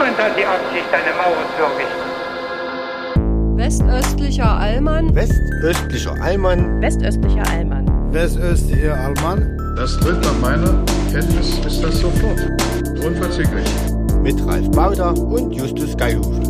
Niemand hat die Absicht, eine Mauer zu errichten. Westöstlicher Allmann. Westöstlicher Allmann. Westöstlicher Allmann. Westöstlicher Allmann. Das tritt nach meiner Kenntnis ist das sofort. Unverzüglich. Mit Ralf Bauder und Justus Geilhufe.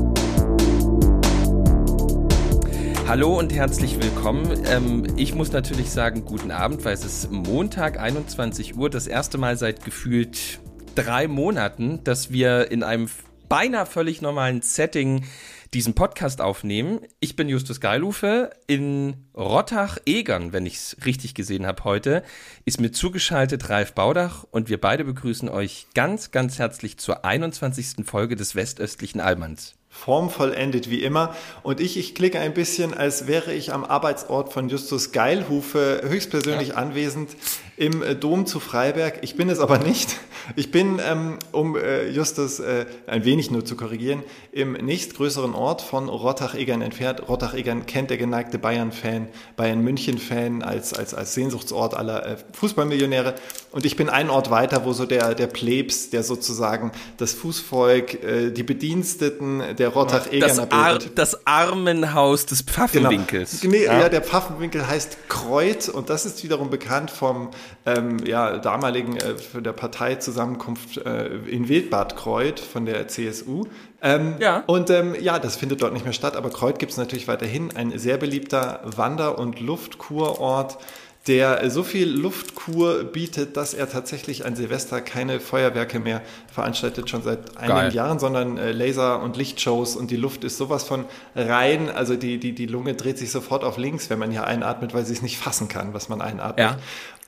Hallo und herzlich willkommen. Ähm, ich muss natürlich sagen, guten Abend, weil es ist Montag, 21 Uhr, das erste Mal seit gefühlt drei Monaten, dass wir in einem beinahe völlig normalen Setting diesen Podcast aufnehmen. Ich bin Justus Geilufe in Rottach-Egern, wenn ich es richtig gesehen habe heute, ist mir zugeschaltet Ralf Baudach und wir beide begrüßen euch ganz, ganz herzlich zur 21. Folge des Westöstlichen Allmanns formvollendet wie immer. Und ich, ich klicke ein bisschen, als wäre ich am Arbeitsort von Justus Geilhufe höchstpersönlich ja. anwesend im äh, Dom zu Freiberg. Ich bin es aber nicht. Ich bin, ähm, um äh, Justus äh, ein wenig nur zu korrigieren, im nächstgrößeren Ort von Rottach-Egern entfernt. Rottach-Egern kennt der geneigte Bayern-Fan, Bayern-München-Fan als, als, als Sehnsuchtsort aller äh, Fußballmillionäre. Und ich bin einen Ort weiter, wo so der, der Plebs, der sozusagen das Fußvolk, äh, die Bediensteten der Rottach-Egerner das, Ar das Armenhaus des Pfaffenwinkels. Genau. Nee, ja. ja. der Pfaffenwinkel heißt Kreuz und das ist wiederum bekannt vom ähm, ja, damaligen äh, der Parteizusammenkunft äh, in Wildbad Kreuth von der CSU. Ähm, ja. Und ähm, ja, das findet dort nicht mehr statt, aber Kreuth gibt es natürlich weiterhin. Ein sehr beliebter Wander- und Luftkurort der so viel Luftkur bietet, dass er tatsächlich an Silvester keine Feuerwerke mehr veranstaltet, schon seit einigen Geil. Jahren, sondern äh, Laser- und Lichtshows und die Luft ist sowas von rein, also die, die, die Lunge dreht sich sofort auf links, wenn man hier einatmet, weil sie es nicht fassen kann, was man einatmet. Ja.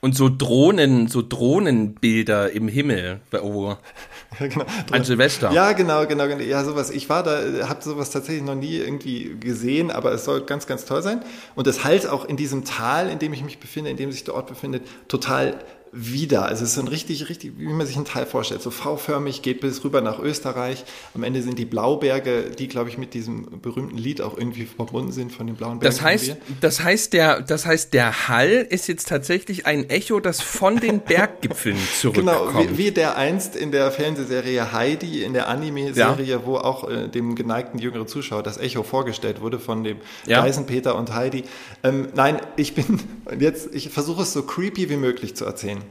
Und so Drohnen, so Drohnenbilder im Himmel, oh. ja, genau. An Silvester. Ja, genau, genau, genau. Ja, sowas. Ich war da, habe sowas tatsächlich noch nie irgendwie gesehen, aber es soll ganz, ganz toll sein. Und es halt auch in diesem Tal, in dem ich mich befinde, in dem sich der Ort befindet, total wieder. Also es ist so ein richtig, richtig, wie man sich einen Teil vorstellt. So V-förmig, geht bis rüber nach Österreich. Am Ende sind die Blauberge, die, glaube ich, mit diesem berühmten Lied auch irgendwie verbunden sind von den blauen Bergen. Das heißt, das heißt, der, das heißt, der Hall ist jetzt tatsächlich ein Echo, das von den Berggipfeln zurückkommt. Genau, wie, wie der einst in der Fernsehserie Heidi, in der Anime-Serie, ja. wo auch äh, dem geneigten jüngeren Zuschauer das Echo vorgestellt wurde von dem ja. Geisenpeter und Heidi. Ähm, nein, ich bin, jetzt, ich versuche es so creepy wie möglich zu erzählen.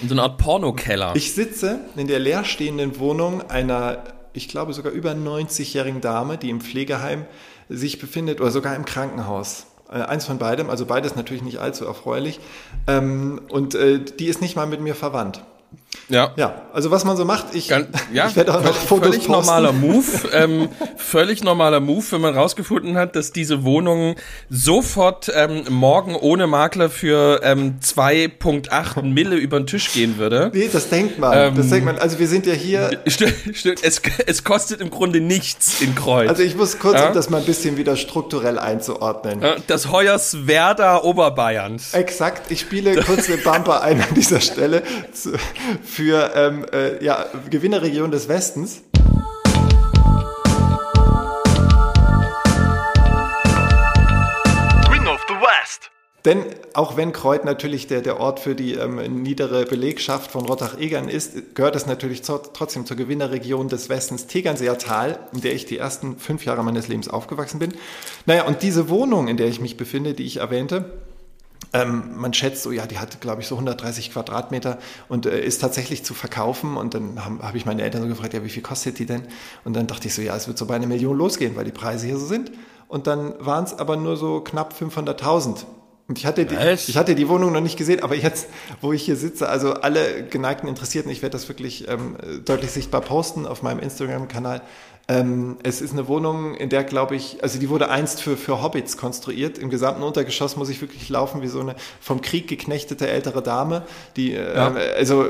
In so einer Art Pornokeller. Ich sitze in der leerstehenden Wohnung einer, ich glaube sogar über 90-jährigen Dame, die im Pflegeheim sich befindet oder sogar im Krankenhaus. Äh, eins von beidem, also beides natürlich nicht allzu erfreulich. Ähm, und äh, die ist nicht mal mit mir verwandt. Ja. Ja, also was man so macht, ich, ja, ich werde auch noch Fotos Völlig posten. normaler Move, ähm, völlig normaler Move, wenn man rausgefunden hat, dass diese Wohnung sofort ähm, morgen ohne Makler für ähm, 2.8 Mille über den Tisch gehen würde. Nee, das denkt man, ähm, das denkt man. Also wir sind ja hier... Stimmt, stimmt. Es, es kostet im Grunde nichts in Kreuz. Also ich muss kurz, ja? um das mal ein bisschen wieder strukturell einzuordnen. Das Hoyerswerda Oberbayerns. Exakt, ich spiele kurz eine Bumper ein an dieser Stelle für ähm, äh, ja, Gewinnerregion des Westens. Denn auch wenn Kreuth natürlich der, der Ort für die ähm, niedere Belegschaft von Rottach-Egern ist, gehört es natürlich zu, trotzdem zur Gewinnerregion des Westens Tegernseer Tal, in der ich die ersten fünf Jahre meines Lebens aufgewachsen bin. Naja, und diese Wohnung, in der ich mich befinde, die ich erwähnte, ähm, man schätzt so, ja, die hat, glaube ich, so 130 Quadratmeter und äh, ist tatsächlich zu verkaufen. Und dann habe hab ich meine Eltern so gefragt, ja, wie viel kostet die denn? Und dann dachte ich so, ja, es wird so bei einer Million losgehen, weil die Preise hier so sind. Und dann waren es aber nur so knapp 500.000. Und ich hatte, die, ich hatte die Wohnung noch nicht gesehen, aber jetzt, wo ich hier sitze, also alle geneigten Interessierten, ich werde das wirklich ähm, deutlich sichtbar posten auf meinem Instagram-Kanal, ähm, es ist eine Wohnung, in der, glaube ich, also die wurde einst für, für Hobbits konstruiert. Im gesamten Untergeschoss muss ich wirklich laufen wie so eine vom Krieg geknechtete ältere Dame, die äh, ja. also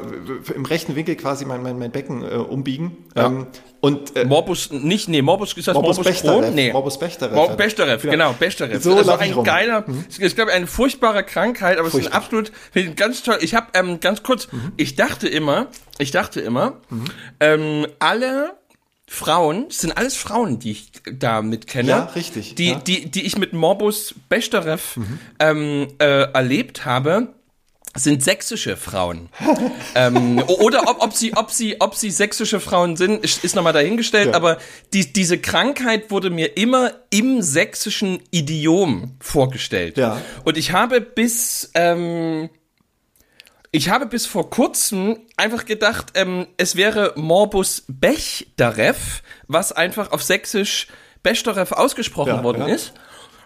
im rechten Winkel quasi mein, mein, mein Becken äh, umbiegen. Ja. Ähm, und äh, Morbus, nicht, nee, Morbus ist das Morbus, Morbus Bechterew, Nee. Morbus Bechterew. Morbus Bechterew, genau, genau Bechterew. So also ein rum. geiler, mhm. ist glaube ich eine furchtbare Krankheit, aber Furchtbar. es ist ein absolut, ganz toll. Ich habe ähm, ganz kurz, mhm. ich dachte immer, ich dachte immer, mhm. ähm, alle Frauen, das sind alles Frauen, die ich da mit kenne. Ja, richtig. Die, ja. die, die ich mit Morbus Bechterew mhm. ähm, äh, erlebt habe, sind sächsische Frauen. ähm, oder ob, ob sie, ob sie, ob sie sächsische Frauen sind, ist, ist nochmal dahingestellt. Ja. Aber die, diese Krankheit wurde mir immer im sächsischen Idiom vorgestellt. Ja. Und ich habe bis, ähm, ich habe bis vor kurzem einfach gedacht, ähm, es wäre Morbus Bechderev, was einfach auf Sächsisch Bechterew ausgesprochen Ja, worden ja. ist.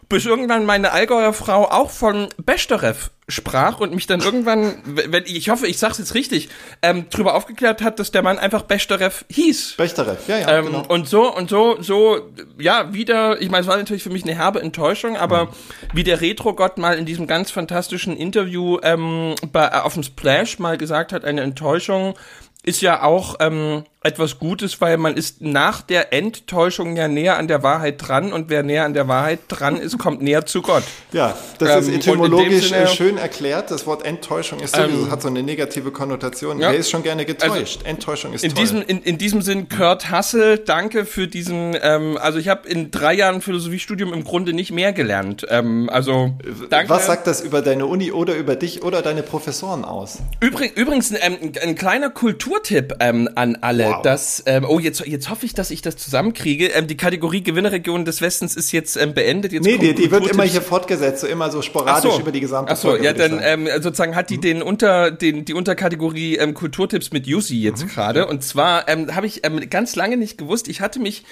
Bis irgendwann meine Allgäuer Frau auch von Bechterew sprach und mich dann irgendwann, wenn ich hoffe, ich sag's jetzt richtig, ähm, drüber aufgeklärt hat, dass der Mann einfach Bechterew hieß. Bechterew, ja, ja, Ähm, genau. Und so und so, so, ja, wieder, ich meine, es war natürlich für mich eine herbe Enttäuschung, aber wie der Retro-Gott mal in diesem ganz fantastischen Interview ähm, bei, auf dem Splash mal gesagt hat, eine Enttäuschung ist ja auch ähm, etwas Gutes, weil man ist nach der Enttäuschung ja näher an der Wahrheit dran und wer näher an der Wahrheit dran ist, kommt näher zu Gott. Ja, das Ähm, ist etymologisch Sinne- schön erklärt. Das Wort Enttäuschung ist sowieso, Ähm, hat so eine negative Konnotation. ja. Wer ist schon gerne getäuscht? Enttäuschung ist In toll. diesem, in, in diesem Sinn, Kurt Hassel, danke für diesen, ähm, also ich habe in drei Jahren Philosophiestudium im Grunde nicht mehr gelernt. Ähm, also danke. Was sagt das über deine Uni oder über dich oder deine Professoren aus? Übrig, übrigens ähm, ein, ein kleiner Kulturtipp ähm, an alle. Wow. Dass, ähm, oh, jetzt, jetzt hoffe ich, dass ich das zusammenkriege. Ähm, die Kategorie Gewinnerregion des Westens ist jetzt ähm, beendet. Jetzt Nee, die, die wird immer hier fortgesetzt, so immer so sporadisch so. über die gesamte Ach so, Folge. ja, dann ähm, sozusagen hat die den unter den die Unterkategorie ähm, Kulturtipps mit Jussi jetzt Mhm. gerade und zwar ähm, habe ich ähm, ganz lange nicht gewusst. Ich hatte mich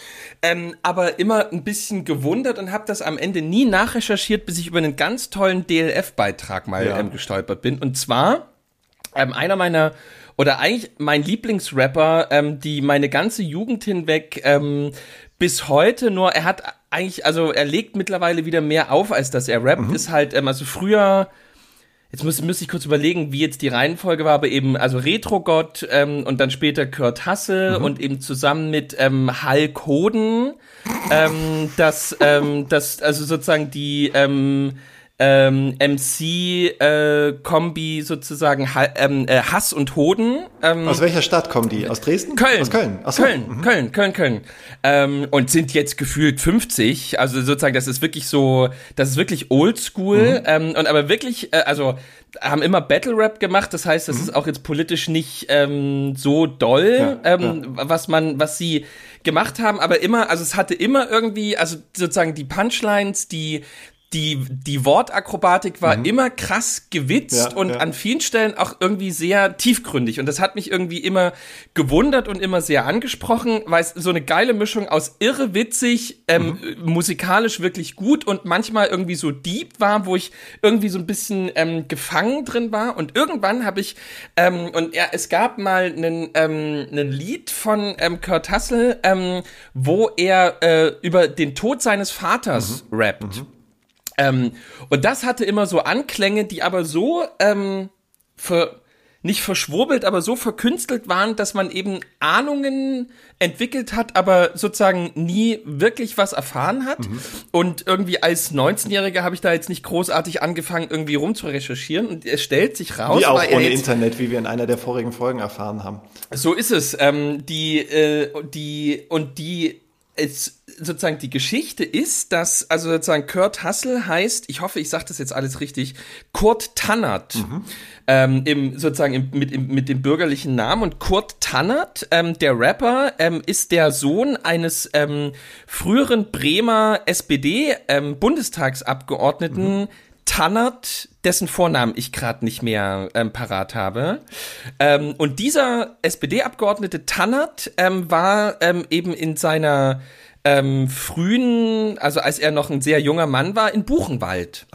ähm, aber immer ein bisschen gewundert und habe das am Ende nie nachrecherchiert, bis ich über einen ganz tollen DLF-Beitrag mal Ja. ähm, gestolpert bin. Und zwar ähm, einer meiner oder eigentlich mein Lieblingsrapper, ähm, die meine ganze Jugend hinweg ähm, bis heute nur, er hat eigentlich, also er legt mittlerweile wieder mehr auf, als dass er rappt, ist halt, ähm, also früher, jetzt muss, müsste ich kurz überlegen, wie jetzt die Reihenfolge war, aber eben, also Retro-Gott ähm, und dann später Kurt Hassel und eben zusammen mit ähm, Hulk Hoden, ähm, das, ähm, das, also sozusagen die, ähm, ähm, MC-Kombi sozusagen Ha- ähm, äh, Hass und Hoden. Ähm, Aus welcher Stadt kommen die? Aus Dresden? Köln. Aus Köln. So. Köln, Köln, Köln, Köln. Ähm, und sind jetzt gefühlt 50. Also sozusagen, das ist wirklich so, das ist wirklich oldschool. Mhm. Ähm, und aber wirklich, äh, also haben immer Battle Rap gemacht. Das heißt, das ist auch jetzt politisch nicht ähm, so doll, Ja, ähm, was man, was sie gemacht haben. Aber immer, also es hatte immer irgendwie, also sozusagen die Punchlines, die die, die Wortakrobatik war immer krass gewitzt Ja, und ja. an vielen Stellen auch irgendwie sehr tiefgründig. Und das hat mich irgendwie immer gewundert und immer sehr angesprochen, weil es so eine geile Mischung aus irre witzig, ähm, musikalisch wirklich gut und manchmal irgendwie so deep war, wo ich irgendwie so ein bisschen ähm, gefangen drin war. Und irgendwann habe ich, ähm, und ja, es gab mal einen, ähm, einen Lied von ähm, Kurt Hassel, ähm, wo er äh, über den Tod seines Vaters rappt. Ähm, und das hatte immer so Anklänge, die aber so ähm, ver, nicht verschwurbelt, aber so verkünstelt waren, dass man eben Ahnungen entwickelt hat, aber sozusagen nie wirklich was erfahren hat. Und irgendwie als 19-Jähriger habe ich da jetzt nicht großartig angefangen, irgendwie rumzurecherchieren. Und es stellt sich raus, Wie auch ohne jetzt, Internet, wie wir in einer der vorigen Folgen erfahren haben. so ist es. Ähm, die, äh, die, und die, es, sozusagen die Geschichte ist, dass, also sozusagen Kurt Hassel heißt, ich hoffe, ich sage das jetzt alles richtig, Kurt Tannert. Ähm, im, sozusagen im, mit, im, mit dem bürgerlichen Namen. Und Kurt Tannert, ähm, der Rapper, ähm, ist der Sohn eines ähm, früheren Bremer SPD-Bundestagsabgeordneten, Tannert, dessen Vornamen ich gerade nicht mehr ähm, parat habe. Ähm, und dieser SPD-Abgeordnete Tannert ähm, war ähm, eben in seiner ähm, frühen, also als er noch ein sehr junger Mann war, in Buchenwald.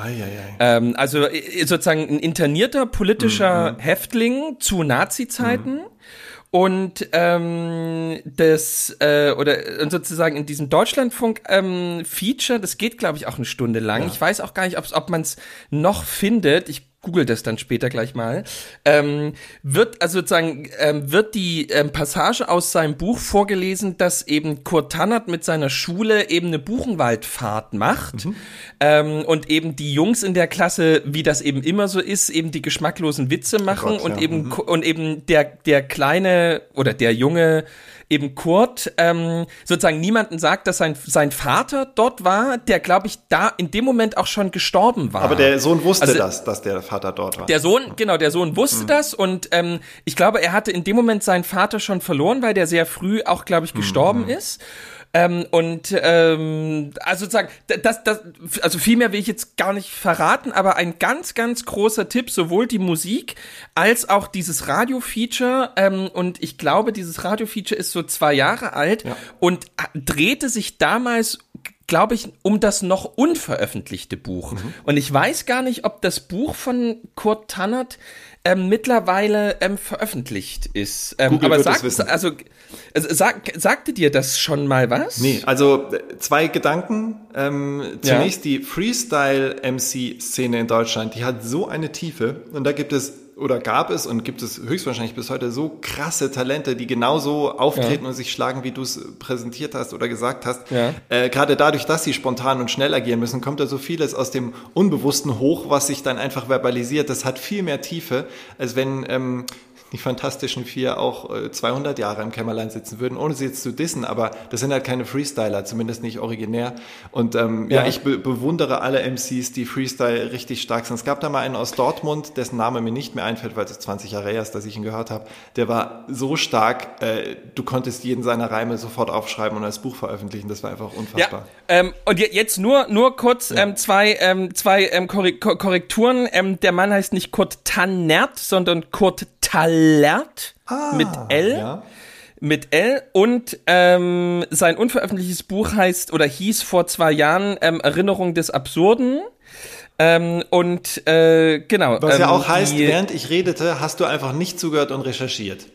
Ähm, also äh, sozusagen ein internierter politischer Häftling zu Nazi-Zeiten. Und ähm, das äh, oder und sozusagen in diesem Deutschlandfunk ähm, das geht glaube ich auch eine Stunde lang. Ich weiß auch gar nicht, ob man es noch findet. Ich google das dann später gleich mal. Ähm, wird also sozusagen ähm, wird die ähm, Passage aus seinem Buch vorgelesen, dass eben Kurt Tannert mit seiner Schule eben eine Buchenwaldfahrt macht ähm, und eben die Jungs in der Klasse, wie das eben immer so ist, eben die geschmacklosen Witze machen Gott, und ja. eben und eben der der kleine oder der junge eben Kurt ähm, sozusagen niemanden sagt, dass sein sein Vater dort war, der glaube ich da in dem Moment auch schon gestorben war. Aber der Sohn wusste Also- das, dass der Vater dort war. Der Sohn, genau, der Sohn wusste Mhm. das und ähm, ich glaube, er hatte in dem Moment seinen Vater schon verloren, weil der sehr früh auch, glaube ich, gestorben Mhm. ist. Ähm, und ähm, also sozusagen, das, das, also viel mehr will ich jetzt gar nicht verraten, aber ein ganz, ganz großer Tipp, sowohl die Musik als auch dieses Radio-Feature. Ähm, und ich glaube, dieses Radio-Feature ist so zwei Jahre alt Ja. und drehte sich damals glaube ich, um das noch unveröffentlichte Buch. Mhm. Und ich weiß gar nicht, ob das Buch von Kurt Tannert ähm, mittlerweile ähm, veröffentlicht ist. Ähm, Google aber sagt, wissen. also, also sag, sagte dir das schon mal was? Nee, also äh, zwei Gedanken. Ähm, zunächst die Freestyle-MC-Szene in Deutschland, die hat so eine Tiefe und da gibt es oder gab es und gibt es höchstwahrscheinlich bis heute so krasse Talente, die genauso auftreten und sich schlagen, wie du es präsentiert hast oder gesagt hast. Ja. Äh, Gerade dadurch, dass sie spontan und schnell agieren müssen, kommt da so vieles aus dem Unbewussten hoch, was sich dann einfach verbalisiert. Das hat viel mehr Tiefe, als wenn ähm, die Fantastischen Vier auch äh, 200 Jahre im Kämmerlein sitzen würden, ohne sie jetzt zu dissen, aber das sind halt keine Freestyler, zumindest nicht originär. Und ähm, ja. Ja. ich be bewundere alle MCs, die Freestyle richtig stark sind. Es gab da mal einen aus Dortmund, dessen Name mir nicht mehr einfällt, weil es 20 Jahre her ist, dass ich ihn gehört habe. Der war so stark, äh, du konntest jeden seiner Reime sofort aufschreiben und als Buch veröffentlichen. Das war einfach unfassbar. Ja, ähm, und je- jetzt nur, nur kurz ähm, zwei, ähm, zwei ähm, Korre- Ko- Korrekturen. Ähm, der Mann heißt nicht Kurt Tannert, sondern Kurt Tallert mit L. Ja. Mit L und ähm, sein unveröffentlichtes Buch heißt oder hieß vor zwei Jahren ähm, Erinnerung des Absurden. Ähm, und äh, genau. Was ja ähm, auch heißt, die- während ich redete, hast du einfach nicht zugehört und recherchiert.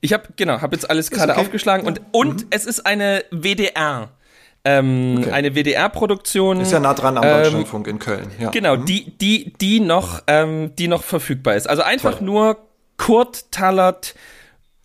Ich habe genau, habe jetzt alles gerade okay. aufgeschlagen und und es ist eine WDR, ähm, Okay. eine WDR-Produktion. Ist ja nah dran am Ähm, Deutschlandfunk in Köln. Ja. Genau, die, die, die noch, ähm, die noch verfügbar ist. Also einfach Toll. nur Kurt Tallert,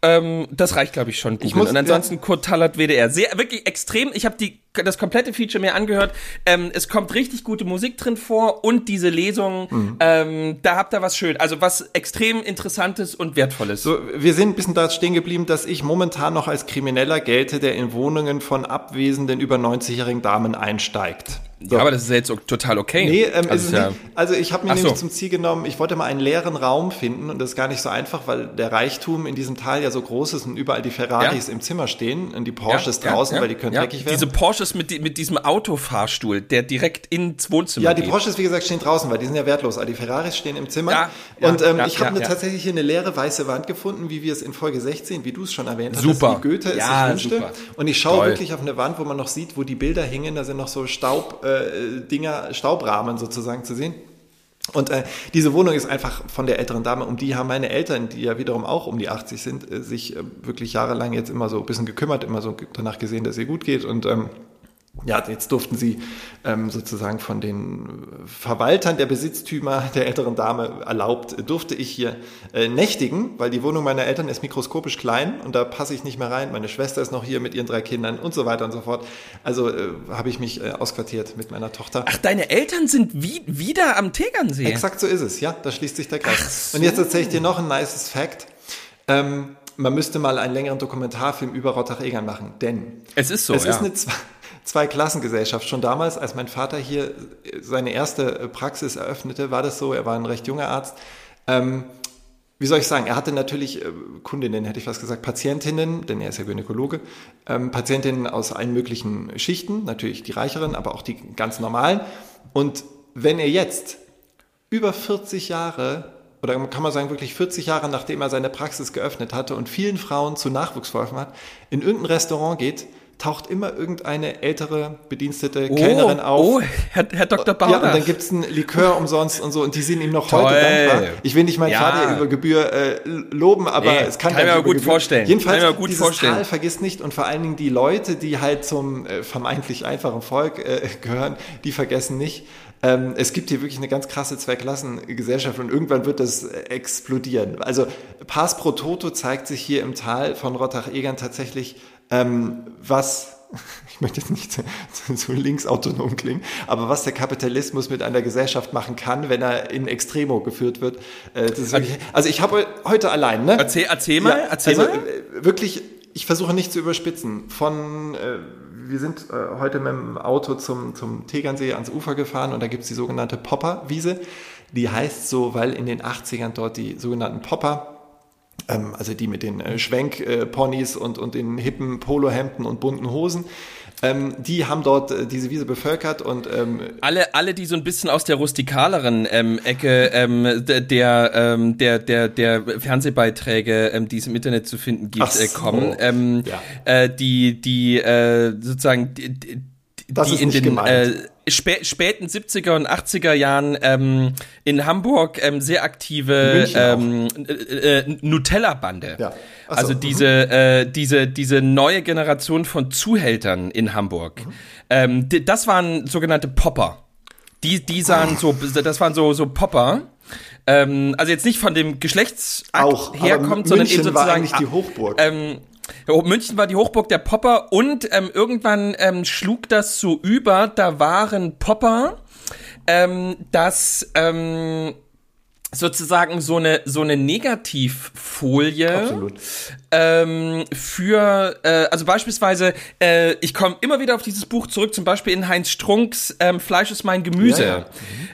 ähm, das reicht, glaube ich, schon. Googeln. muss- Und ansonsten Kurt Tallert WDR. Sehr, wirklich extrem. Ich habe die das komplette Feature mir angehört. Ähm, es kommt richtig gute Musik drin vor und diese Lesung, Mhm. ähm, da habt ihr was schön. Also was extrem Interessantes und Wertvolles. So, wir sind ein bisschen da stehen geblieben, dass ich momentan noch als Krimineller gelte, der in Wohnungen von abwesenden über 90-jährigen Damen einsteigt. Ja, aber das ist ja jetzt total okay. Nee, ähm, also, ja, also ich habe mir Ach nämlich so. zum Ziel genommen, ich wollte mal einen leeren Raum finden und das ist gar nicht so einfach, weil der Reichtum in diesem Tal ja so groß ist und überall die Ferraris Ja. im Zimmer stehen und die Porsches draußen, weil die können dreckig werden. Diese Porsches mit, di- mit diesem Autofahrstuhl, der direkt ins Wohnzimmer Ja, die geht. Porsches, wie gesagt, stehen draußen, weil die sind ja wertlos. Aber die Ferraris stehen im Zimmer. Ja, ja, und ähm, ja, ich habe ja, ja. tatsächlich hier eine leere weiße Wand gefunden, wie wir es in Folge 16, wie du es schon erwähnt hast, Super. wie Goethe es Ja, sich wünschte. super. Und ich schaue Toll. wirklich auf eine Wand, wo man noch sieht, wo die Bilder hängen. Da sind noch so Staubdinger, äh, Staubrahmen sozusagen zu sehen. Und äh, diese Wohnung ist einfach von der älteren Dame, um die haben meine Eltern, die ja wiederum auch um die 80 sind, äh, sich äh, wirklich jahrelang jetzt immer so ein bisschen gekümmert, immer so danach gesehen, dass ihr gut geht. Und ähm, ja, jetzt durften sie ähm, sozusagen von den Verwaltern der Besitztümer der älteren Dame erlaubt, durfte ich hier äh, nächtigen, weil die Wohnung meiner Eltern ist mikroskopisch klein und da passe ich nicht mehr rein. Meine Schwester ist noch hier mit ihren drei Kindern und so weiter und so fort. Also äh, habe ich mich äh, ausquartiert mit meiner Tochter. Ach, deine Eltern sind wie, wieder am Tegernsee. Exakt so ist es, ja, da schließt sich der Kreis. So. Und jetzt erzähle ich dir noch ein nices Fact. Ähm, man müsste mal einen längeren Dokumentarfilm über Rottach-Egern machen, denn Es ist so, es ja. ist eine Zwei- Zweiklassengesellschaft. Schon damals, als mein Vater hier seine erste Praxis eröffnete, war das so. Er war ein recht junger Arzt. Ähm, wie soll ich sagen, er hatte natürlich äh, Kundinnen, hätte ich fast gesagt, Patientinnen, denn er ist ja Gynäkologe, ähm, Patientinnen aus allen möglichen Schichten, natürlich die reicheren, aber auch die ganz normalen. Und wenn er jetzt über 40 Jahre, oder kann man sagen wirklich 40 Jahre, nachdem er seine Praxis geöffnet hatte und vielen Frauen zu Nachwuchs verholfen hat, in irgendein Restaurant geht, taucht immer irgendeine ältere Bedienstete, Kellnerin auf. Oh, Herr, Herr Dr. Ja, Bauer. und dann gibt's ein Likör umsonst und so und die sind ihm noch Toll. heute dankbar. Ich will nicht meinen Ja. Vater über Gebühr äh, loben, aber Nee, es kann, kann ich mir gut Gebühr. vorstellen. Jedenfalls, Kann gut dieses vorstellen. Tal vergisst nicht und vor allen Dingen die Leute, die halt zum äh, vermeintlich einfachen Volk äh, gehören, die vergessen nicht. Ähm, es gibt hier wirklich eine ganz krasse Zweiklassengesellschaft und irgendwann wird das äh, explodieren. Also Pass pro Toto zeigt sich hier im Tal von Rottach-Egern tatsächlich, ähm, was ich möchte jetzt nicht zu, zu linksautonom klingen, aber was der Kapitalismus mit einer Gesellschaft machen kann, wenn er in Extremo geführt wird. Äh, wirklich, also ich habe heute allein, ne? Erzähl, erzähl mal, erzähl also mal. äh, wirklich, ich versuche nicht zu überspitzen. Von, äh, wir sind äh, heute mit dem Auto zum, zum Tegernsee ans Ufer gefahren und da gibt's die sogenannte Popperwiese. Die heißt so, weil in den 80ern dort die sogenannten Popper ähm, also die mit den äh, Schwenkponys äh, und, und den hippen Polohemden und bunten Hosen. Ähm, die haben dort äh, diese Wiese bevölkert und ähm, alle, alle, die so ein bisschen aus der rustikaleren ähm, Ecke ähm, der, ähm, der, der, der Fernsehbeiträge, ähm, die es im Internet zu finden gibt, so. äh, kommen, ähm, Ja. äh, die, die äh, sozusagen die, die, Das die ist in nicht den gemeint. äh, spä späten 70er und 80er Jahren ähm, in Hamburg ähm, sehr aktive ähm, äh, äh, Nutella-Bande. Ja. Ach so, Also mhm. diese, äh, diese, diese neue Generation von Zuhältern in Hamburg. Mhm. Ähm, die, das waren sogenannte Popper. Die, die sahen so, das waren so, so Popper. Ähm, also jetzt nicht von dem Geschlechtsakt auch herkommt, sondern eben war sozusagen eigentlich die Hochburg. ähm, München war die Hochburg der Popper und ähm, irgendwann ähm, schlug das so über, da waren Popper, ähm, dass ähm, sozusagen so eine so eine Negativfolie Absolut. ähm, für äh, also beispielsweise äh, ich komme immer wieder auf dieses Buch zurück zum Beispiel in Heinz Strunks ähm, Fleisch ist mein Gemüse Ja, ja.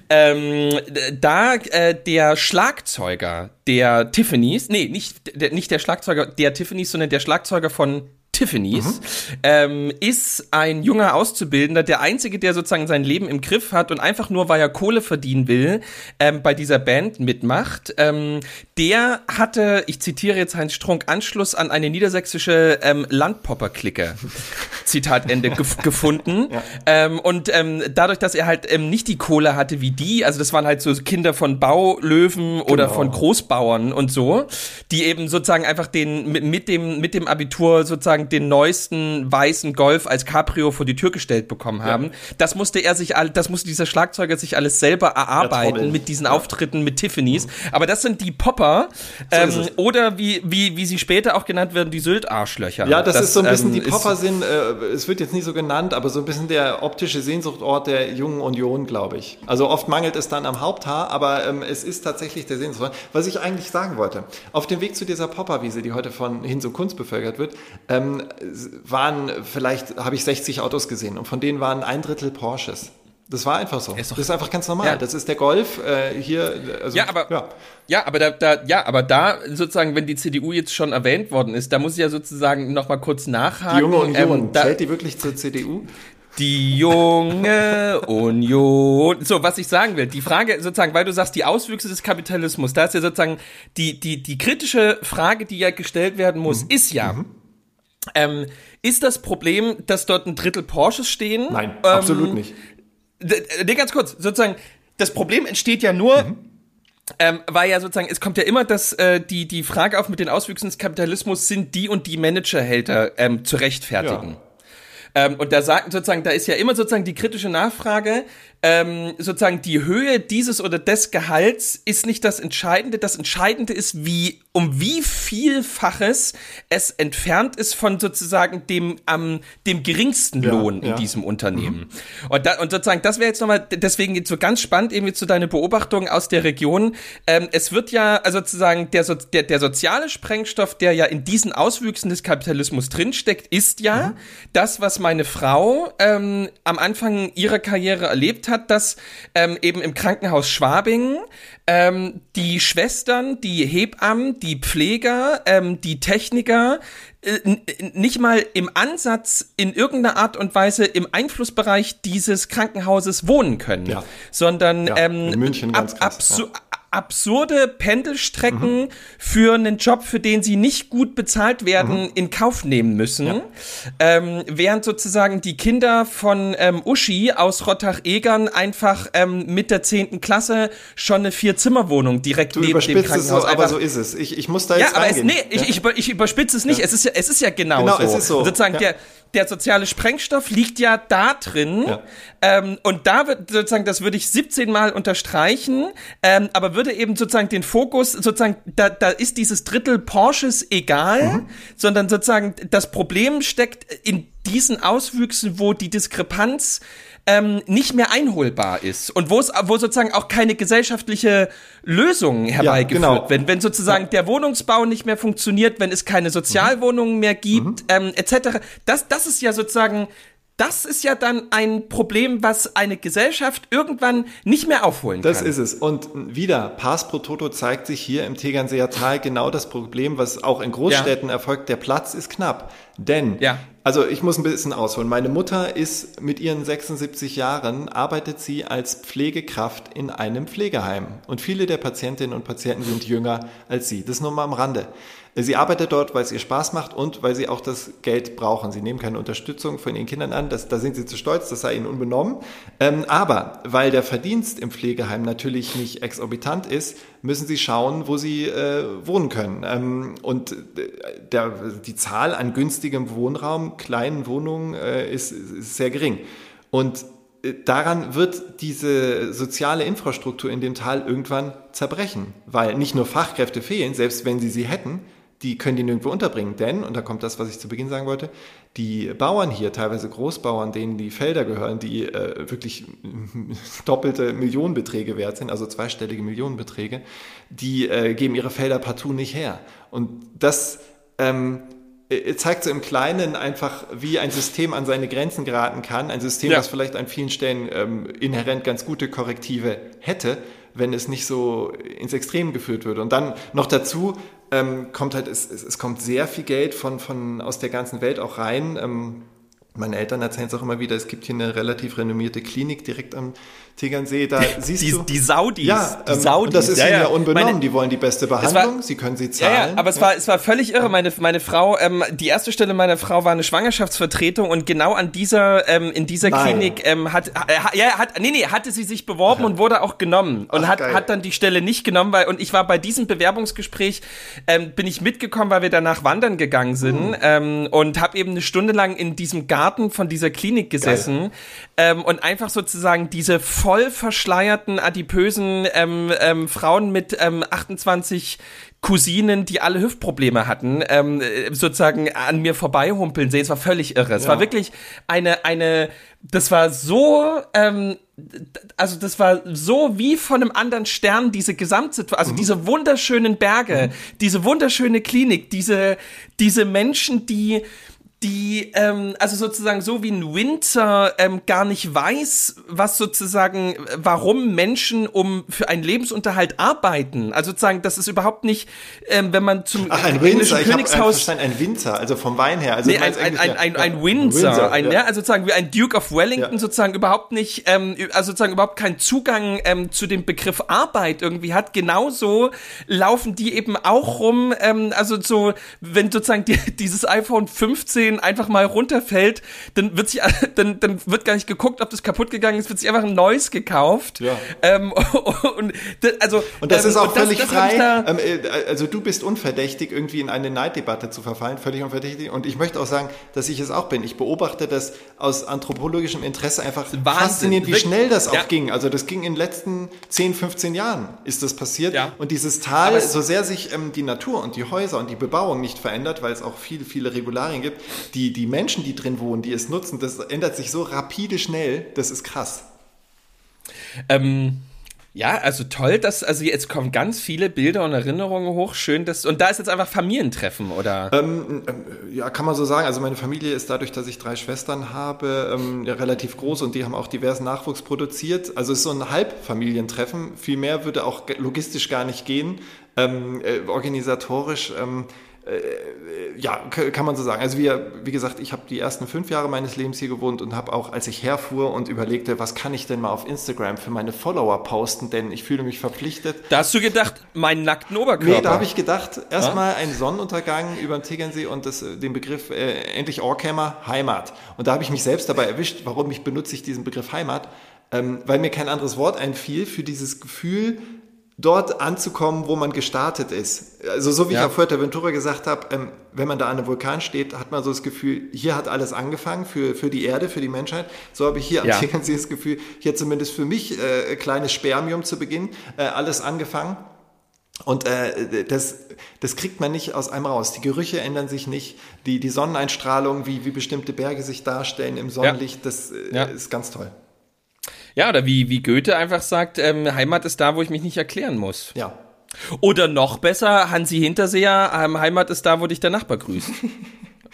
ähm, d- da äh, der Schlagzeuger der Tiffany's nee nicht der, nicht der Schlagzeuger der Tiffany's sondern der Schlagzeuger von Tiffany's, ähm, ist ein junger Auszubildender, der einzige, der sozusagen sein Leben im Griff hat und einfach nur, weil er Kohle verdienen will, ähm, bei dieser Band mitmacht. Ähm, der hatte, ich zitiere jetzt Heinz Strunk, Anschluss an eine niedersächsische ähm, Landpopper-Clique, Zitat Ende, gef gefunden. Ähm, und ähm, dadurch, dass er halt ähm, nicht die Kohle hatte wie die, also das waren halt so Kinder von Baulöwen oder Genau. von Großbauern und so, die eben sozusagen einfach den mit, mit dem mit dem Abitur sozusagen den neuesten weißen Golf als Cabrio vor die Tür gestellt bekommen haben. Das musste er sich all, das musste dieser Schlagzeuger sich alles selber erarbeiten Trommeln. mit diesen Auftritten mit Tiffany's. Aber das sind die Popper ähm, es. oder wie wie wie sie später auch genannt werden, die Sylt-Arschlöcher. Ja, das, ist so ein bisschen, ähm, die Popper sind, äh, es wird jetzt nicht so genannt, aber so ein bisschen der optische Sehnsuchtort der jungen Union, glaube ich. Also oft mangelt es dann am Haupthaar, aber ähm, es ist tatsächlich der Sehnsuchtort. Was ich eigentlich sagen wollte, auf dem Weg zu dieser Popperwiese, die heute von und Kunst bevölkert wird, ähm, waren vielleicht, habe ich 60 Autos gesehen und von denen waren ein Drittel Porsches. Das war einfach so. Ist das ist einfach ganz normal. Ja. Das ist der Golf äh, hier. Also, Ja, aber ja. ja. aber da, da ja, aber da sozusagen, wenn die CDU jetzt schon erwähnt worden ist, da muss ich ja sozusagen noch mal kurz nachhaken. Die junge Union, Ähm, da, zählt die wirklich zur CDU? die junge Union. So, was ich sagen will, die Frage sozusagen, weil du sagst, die Auswüchse des Kapitalismus, da ist ja sozusagen die die die kritische Frage, die ja gestellt werden Mhm. muss, ist ja. Ähm, ist das Problem, dass dort ein Drittel Porsches stehen? Nein, ähm, absolut nicht. Nee, ganz kurz, sozusagen, das Problem entsteht ja nur, Mhm. ähm, weil ja sozusagen, es kommt ja immer das, äh, die, die Frage auf mit den Auswüchsen des Kapitalismus, sind die und die Managerhälter ähm, zu rechtfertigen? Ähm, und da sagt sozusagen, da ist ja immer sozusagen die kritische Nachfrage, ähm, sozusagen die Höhe dieses oder des Gehalts ist nicht das Entscheidende. Das Entscheidende ist, wie, um wie vielfaches es entfernt ist von sozusagen dem, am, dem geringsten Ja, Lohn in ja. diesem Unternehmen. Und, da, und sozusagen, das wäre jetzt nochmal, deswegen jetzt so ganz spannend irgendwie zu deiner Beobachtung aus der Region. Ähm, es wird ja, also sozusagen, der, so, der, der soziale Sprengstoff, der ja in diesen Auswüchsen des Kapitalismus drinsteckt, ist ja das, was meine Frau ähm, am Anfang ihrer Karriere erlebt hat, dass ähm, eben im Krankenhaus Schwabing ähm, die Schwestern, die Hebammen, die Pfleger, ähm, die Techniker äh, nicht mal im Ansatz in irgendeiner Art und Weise im Einflussbereich dieses Krankenhauses wohnen können, Ja. sondern Ja, ähm, in München ganz krass, absu absurde Pendelstrecken für einen Job, für den sie nicht gut bezahlt werden, in Kauf nehmen müssen. Ähm, während sozusagen die Kinder von ähm, Uschi aus Rottach-Egern einfach ähm, mit der zehnten Klasse schon eine Vier-Zimmer-Wohnung direkt Du neben dem überspitzt es Krankenhaus aber so ist es. Ich, ich muss da ja, jetzt aber es, nee, ich, ich, über, ich überspitze es nicht. Es ist ja, es ist ja genau, Genau, so. es ist so. Und sozusagen Ja. der, der soziale Sprengstoff liegt ja da drin. Ja. Ähm, und da wird sozusagen, das würde ich 17 Mal unterstreichen, ähm, aber würde eben sozusagen den Fokus, sozusagen, da, da ist dieses Drittel Porsches egal, Mhm. sondern sozusagen das Problem steckt in diesen Auswüchsen, wo die Diskrepanz ähm, nicht mehr einholbar ist und wo es wo sozusagen auch keine gesellschaftliche Lösung herbeigeführt genau. wird. Wenn sozusagen der Wohnungsbau nicht mehr funktioniert, wenn es keine Sozialwohnungen mehr gibt, Mhm. ähm, etc. Das, das ist ja sozusagen das ist ja dann ein Problem, was eine Gesellschaft irgendwann nicht mehr aufholen Das kann. ist es. Und wieder, Pass pro Toto zeigt sich hier im Tegernseer Tal genau das Problem, was auch in Großstädten erfolgt. Der Platz ist knapp. Denn, Ja. also ich muss ein bisschen ausholen. Meine Mutter ist mit ihren 76 Jahren, arbeitet sie als Pflegekraft in einem Pflegeheim. Und viele der Patientinnen und Patienten sind jünger als sie. Das nur mal am Rande. Sie arbeitet dort, weil es ihr Spaß macht und weil sie auch das Geld brauchen. Sie nehmen keine Unterstützung von ihren Kindern an, das, da sind sie zu stolz, das sei ihnen unbenommen. Ähm, aber weil der Verdienst im Pflegeheim natürlich nicht exorbitant ist, müssen sie schauen, wo sie äh, wohnen können. Ähm, und äh, der, die Zahl an günstigem Wohnraum, kleinen Wohnungen äh, ist, ist sehr gering. Und äh, daran wird diese soziale Infrastruktur in dem Tal irgendwann zerbrechen, weil nicht nur Fachkräfte fehlen, selbst wenn sie sie hätten, die können die nirgendwo unterbringen. Denn, und da kommt das, was ich zu Beginn sagen wollte, die Bauern hier, teilweise Großbauern, denen die Felder gehören, die äh, wirklich doppelte Millionenbeträge wert sind, also zweistellige Millionenbeträge, die äh, geben ihre Felder partout nicht her. Und das ähm, äh, zeigt so im Kleinen einfach, wie ein System an seine Grenzen geraten kann. Ein System, Ja. das vielleicht an vielen Stellen ähm, inhärent ganz gute Korrektive hätte, wenn es nicht so ins Extrem geführt würde. Und dann noch dazu ähm, kommt halt, es, es, kommt sehr viel Geld von, von aus der ganzen Welt auch rein. Ähm, meine Eltern erzählen es auch immer wieder, es gibt hier eine relativ renommierte Klinik direkt am Tegernsee. Da siehst die, du. die Saudis. ja, die ähm, Saudis. das ist ja, ihnen ja, ja. unbenommen. Meine- die wollen die beste war- Behandlung, sie können sie Ja, zahlen. ja, aber es war, es war völlig irre. Meine, meine Frau, ähm, die erste Stelle meiner Frau war eine Schwangerschaftsvertretung und genau an dieser, ähm, in dieser Nein. Klinik, ähm, hat, äh, ja, hat, nee, nee, hatte sie sich beworben und wurde auch genommen und Ach, hat, geil. hat dann die Stelle nicht genommen, weil, und ich war bei diesem Bewerbungsgespräch, ähm, bin ich mitgekommen, weil wir danach wandern gegangen sind, Hm. ähm, und habe eben eine Stunde lang in diesem Garten von dieser Klinik gesessen, ähm, und einfach sozusagen diese voll verschleierten, adipösen ähm, ähm, Frauen mit ähm, 28 Cousinen, die alle Hüftprobleme hatten, ähm, äh, sozusagen an mir vorbeihumpeln sehen. Es war völlig irre. Es Ja. war wirklich eine, eine, das war so, ähm, also das war so wie von einem anderen Stern, diese Gesamtsituation, also diese wunderschönen Berge, diese wunderschöne Klinik, diese, diese Menschen, die, die, ähm, also sozusagen so wie ein Winter ähm, gar nicht weiß, was sozusagen, warum Menschen um für einen Lebensunterhalt arbeiten. Also sozusagen, das ist überhaupt nicht, ähm, wenn man zum Ach, ein Winzer, ich Königshaus verstanden, ein Winzer, also vom Wein her. Also Nee, ein, ein, ein, ein, ein Windsor, ein, ja. ja. also sozusagen wie ein Duke of Wellington, Ja. sozusagen überhaupt nicht, ähm, also sozusagen überhaupt keinen Zugang ähm, zu dem Begriff Arbeit irgendwie hat. Genauso laufen die eben auch rum, ähm, also so, wenn sozusagen die, dieses iPhone 15 einfach mal runterfällt, dann wird sich, dann, dann wird gar nicht geguckt, ob das kaputt gegangen ist, wird sich einfach ein neues gekauft. Ja. Ähm, und also Und das ähm, ist auch das- völlig das frei. da- Ähm, äh, also du bist unverdächtig, irgendwie in eine Neiddebatte zu verfallen, völlig unverdächtig. Und ich möchte auch sagen, dass ich es auch bin. Ich beobachte das aus anthropologischem Interesse einfach Wahnsinn. faszinierend, wie schnell das auch Ja. ging. Also das ging in den letzten 10, 15 Jahren ist das passiert. Ja. Und dieses Tal, so sehr sich ähm, die Natur und die Häuser und die Bebauung nicht verändert, weil es auch viele, viele Regularien gibt, die, die Menschen, die drin wohnen, die es nutzen, das ändert sich so rapide schnell, das ist krass. Ähm, ja, also toll, dass, also jetzt kommen ganz viele Bilder und Erinnerungen hoch. Schön, dass, und da ist jetzt einfach Familientreffen, oder? Ähm, ähm, ja, kann man so sagen. Also meine Familie ist dadurch, dass ich drei Schwestern habe, ähm, ja, relativ groß und die haben auch diversen Nachwuchs produziert. Also es ist so ein Halbfamilientreffen. Viel mehr würde auch logistisch gar nicht gehen. Ähm, äh, organisatorisch, ähm, äh, ja, k- kann man so sagen. Also wir, wie gesagt, ich habe die ersten fünf Jahre meines Lebens hier gewohnt und habe auch, als ich herfuhr und überlegte, was kann ich denn mal auf Instagram für meine Follower posten, denn ich fühle mich verpflichtet, Da hast du gedacht, meinen nackten Oberkörper. Nee, da habe ich gedacht, erstmal ein Sonnenuntergang über dem Tegernsee und das, äh, den Begriff äh, endlich Orkämmer, Heimat. Und da habe ich mich selbst dabei erwischt, warum ich benutze ich diesen Begriff Heimat, ähm, weil mir kein anderes Wort einfiel für dieses Gefühl, dort anzukommen, wo man gestartet ist. Also so wie Ja. ich auf Fuerteventura gesagt habe, ähm, wenn man da an einem Vulkan steht, hat man so das Gefühl, hier hat alles angefangen für, für die Erde, für die Menschheit. So habe ich hier am Ja. Tegernsee das Gefühl, hier zumindest für mich äh, kleines Spermium zu Beginn, äh, alles angefangen. Und äh, das, das kriegt man nicht aus einem raus. Die Gerüche ändern sich nicht. Die, die Sonneneinstrahlung, wie, wie bestimmte Berge sich darstellen im Sonnenlicht, das äh, Ja. ist ganz toll. Ja, oder wie, wie Goethe einfach sagt, ähm, Heimat ist da, wo ich mich nicht erklären muss. Ja. Oder noch besser, Hansi Hinterseher, ähm, Heimat ist da, wo dich der Nachbar grüßt.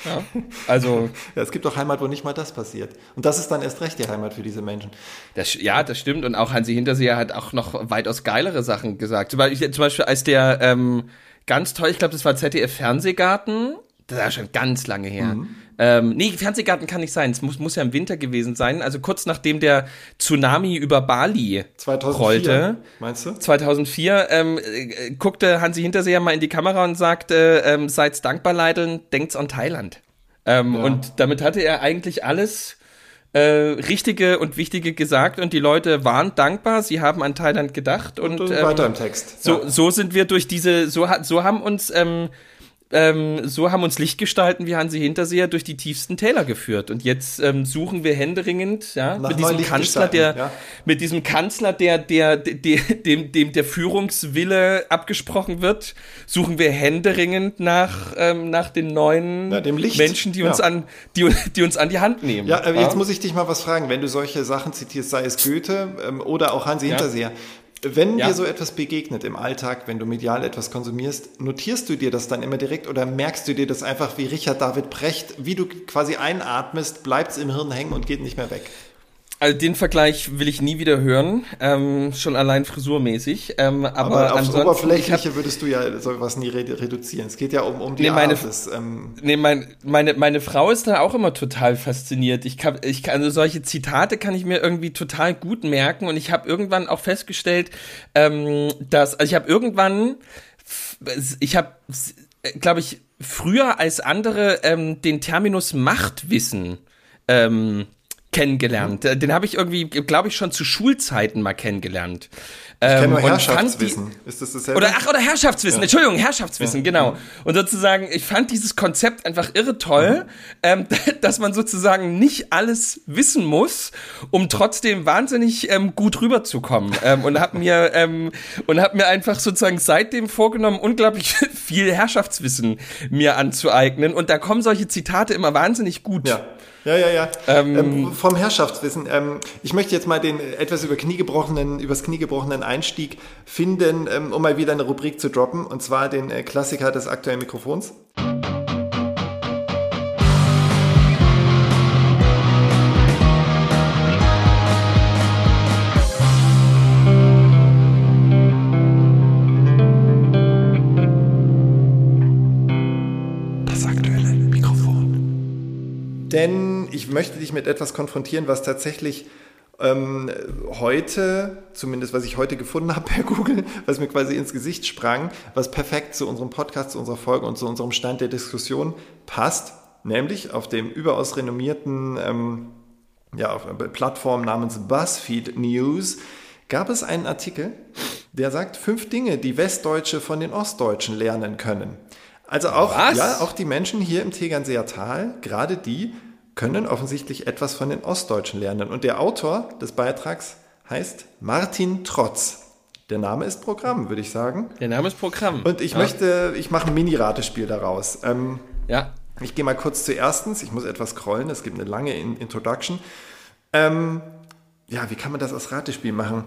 Ja. Also. ja, es gibt auch Heimat, wo nicht mal das passiert. Und das ist dann erst recht die Heimat für diese Menschen. Das, ja, das stimmt. Und auch Hansi Hinterseher hat auch noch weitaus geilere Sachen gesagt. Zum Beispiel, zum Beispiel als der ähm, ganz toll, ich glaube, das war ZDF Fernsehgarten. Das ist ja schon ganz lange her. Mhm. Ähm, nee, Fernsehgarten kann nicht sein. Es muss, muss ja im Winter gewesen sein. Also kurz nachdem der Tsunami über Bali 2004, rollte. Meinst du? 2004 ähm, äh, guckte Hansi Hinterseher mal in die Kamera und sagte, ähm, seid's dankbar, Leideln, denkt's an Thailand. Ähm, ja. Und damit hatte er eigentlich alles äh, Richtige und Wichtige gesagt und die Leute waren dankbar, sie haben an Thailand gedacht und, und ähm, weiter im Text. Ja. So, so sind wir durch diese, so, so haben uns ähm, ähm, so haben uns Lichtgestalten wie Hansi Hinterseher durch die tiefsten Täler geführt. Und jetzt ähm, suchen wir händeringend, ja, mit diesem Kanzler, der, ja. mit diesem Kanzler, der, der, der, dem, dem der Führungswille abgesprochen wird, suchen wir händeringend nach, ähm, nach den neuen ja, Menschen, die uns ja. an, die, die uns an die Hand nehmen. Ja, aber jetzt muss ich dich mal was fragen. Wenn du solche Sachen zitierst, sei es Goethe ähm, oder auch Hansi Hinterseher, wenn ja. dir so etwas begegnet im Alltag, wenn du medial etwas konsumierst, notierst du dir das dann immer direkt oder merkst du dir das einfach wie Richard David Brecht, wie du quasi einatmest, bleibt es im Hirn hängen und geht nicht mehr weg? Also den Vergleich will ich nie wieder hören, ähm, schon allein frisurmäßig. Ähm, aber, aber aufs Oberflächliche hab, würdest du ja sowas nie reduzieren. Es geht ja um, um die nee, meine, Art des, ähm nee, mein, meine, meine Frau ist da auch immer total fasziniert. Ich kann, ich kann, also solche Zitate kann ich mir irgendwie total gut merken und ich habe irgendwann auch festgestellt, ähm, dass, also ich habe irgendwann, ich habe, glaube ich, früher als andere ähm, den Terminus Machtwissen ähm, kennengelernt. Mhm. Den habe ich irgendwie, glaube ich, schon zu Schulzeiten mal kennengelernt. Ich kenne nur ähm, Herrschaftswissen. Die, ist das dasselbe? Oder, ach, oder Herrschaftswissen. Ja. Entschuldigung, Herrschaftswissen, ja. genau. Mhm. Und sozusagen, ich fand dieses Konzept einfach irre toll, mhm. ähm, dass man sozusagen nicht alles wissen muss, um trotzdem wahnsinnig ähm, gut rüberzukommen. ähm, und habe mir ähm, und habe mir einfach sozusagen seitdem vorgenommen, unglaublich viel Herrschaftswissen mir anzueignen. Und da kommen solche Zitate immer wahnsinnig gut. Ja. Ja, ja, ja. Ähm, ähm, vom Herrschaftswissen. Ähm, ich möchte jetzt mal den etwas über Kniegebrochenen, übers Kniegebrochenen Einstieg finden, ähm, um mal wieder eine Rubrik zu droppen, und zwar den äh, Klassiker des aktuellen Mikrofons. Denn ich möchte dich mit etwas konfrontieren, was tatsächlich ähm, heute, zumindest was ich heute gefunden habe per Google, was mir quasi ins Gesicht sprang, was perfekt zu unserem Podcast, zu unserer Folge und zu unserem Stand der Diskussion passt, nämlich auf dem überaus renommierten ähm, ja, Plattform namens BuzzFeed News gab es einen Artikel, der sagt fünf Dinge, die Westdeutsche von den Ostdeutschen lernen können. Also auch, ja, auch die Menschen hier im Tegernseer Tal, gerade die, können offensichtlich etwas von den Ostdeutschen lernen. Und der Autor des Beitrags heißt Martin Trotz. Der Name ist Programm, würde ich sagen. Der Name ist Programm. Und ich ja. möchte, ich mache ein Mini-Ratespiel daraus. Ähm, ja. Ich gehe mal kurz zu erstens. Ich muss etwas scrollen. Es gibt eine lange Introduction. Ähm, ja, wie kann man das als Ratespiel machen?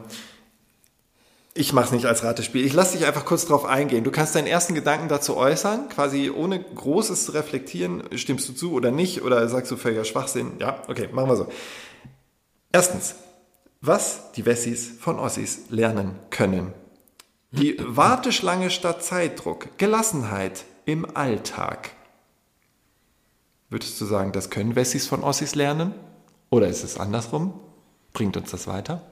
Ich mache es nicht als Ratespiel. Ich lasse dich einfach kurz drauf eingehen. Du kannst deinen ersten Gedanken dazu äußern, quasi ohne großes zu reflektieren. Stimmst du zu oder nicht? Oder sagst du völliger Schwachsinn? Ja, okay, machen wir so. Erstens, was die Wessis von Ossis lernen können. Die Warteschlange statt Zeitdruck, Gelassenheit im Alltag. Würdest du sagen, das können Wessis von Ossis lernen? Oder ist es andersrum? Bringt uns das weiter?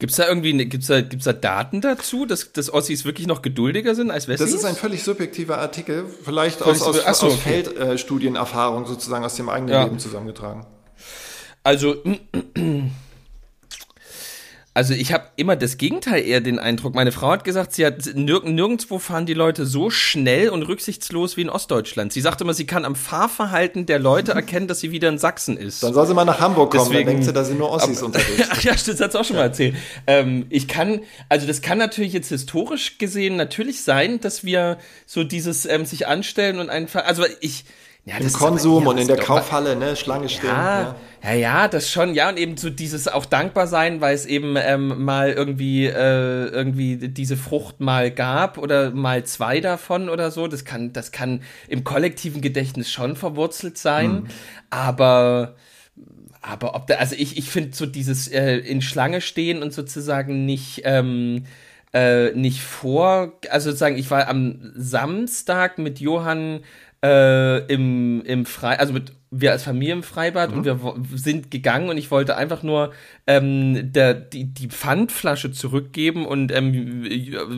Gibt es da irgendwie, ne, gibt's da, gibt's da Daten dazu, dass, dass Ossis wirklich noch geduldiger sind als Wessis? Das ist ein völlig subjektiver Artikel, vielleicht aus, aus, Achso, aus okay. Feldstudienerfahrung sozusagen aus dem eigenen ja. Leben zusammengetragen. Also, Also ich habe immer das Gegenteil eher den Eindruck. Meine Frau hat gesagt, sie hat nirg nirgendwo fahren die Leute so schnell und rücksichtslos wie in Ostdeutschland. Sie sagt immer, sie kann am Fahrverhalten der Leute erkennen, dass sie wieder in Sachsen ist. Dann soll sie mal nach Hamburg kommen, Deswegen, dann denkt sie, da sind nur Ossis ab, unterwegs. Ach ja, das hat sie auch schon mal erzählt. Ähm, ich kann, also das kann natürlich jetzt historisch gesehen natürlich sein, dass wir so dieses ähm, sich anstellen und einfach, also ich Ja, Im Konsum aber- ja, und in der Kaufhalle, ne, Schlange stehen. Ja, ja, ja, das schon, ja, und eben so dieses auch dankbar sein, weil es eben ähm, mal irgendwie, äh, irgendwie diese Frucht mal gab oder mal zwei davon oder so. Das kann, das kann im kollektiven Gedächtnis schon verwurzelt sein, aber aber ob da, also ich, ich finde so dieses äh, in Schlange stehen und sozusagen nicht, ähm, äh, nicht vor, also sozusagen, ich war am Samstag mit Johann äh, im, im Frei, also mit wir als Familie im Freibad und wir sind gegangen und ich wollte einfach nur ähm, der, die, die Pfandflasche zurückgeben und ähm,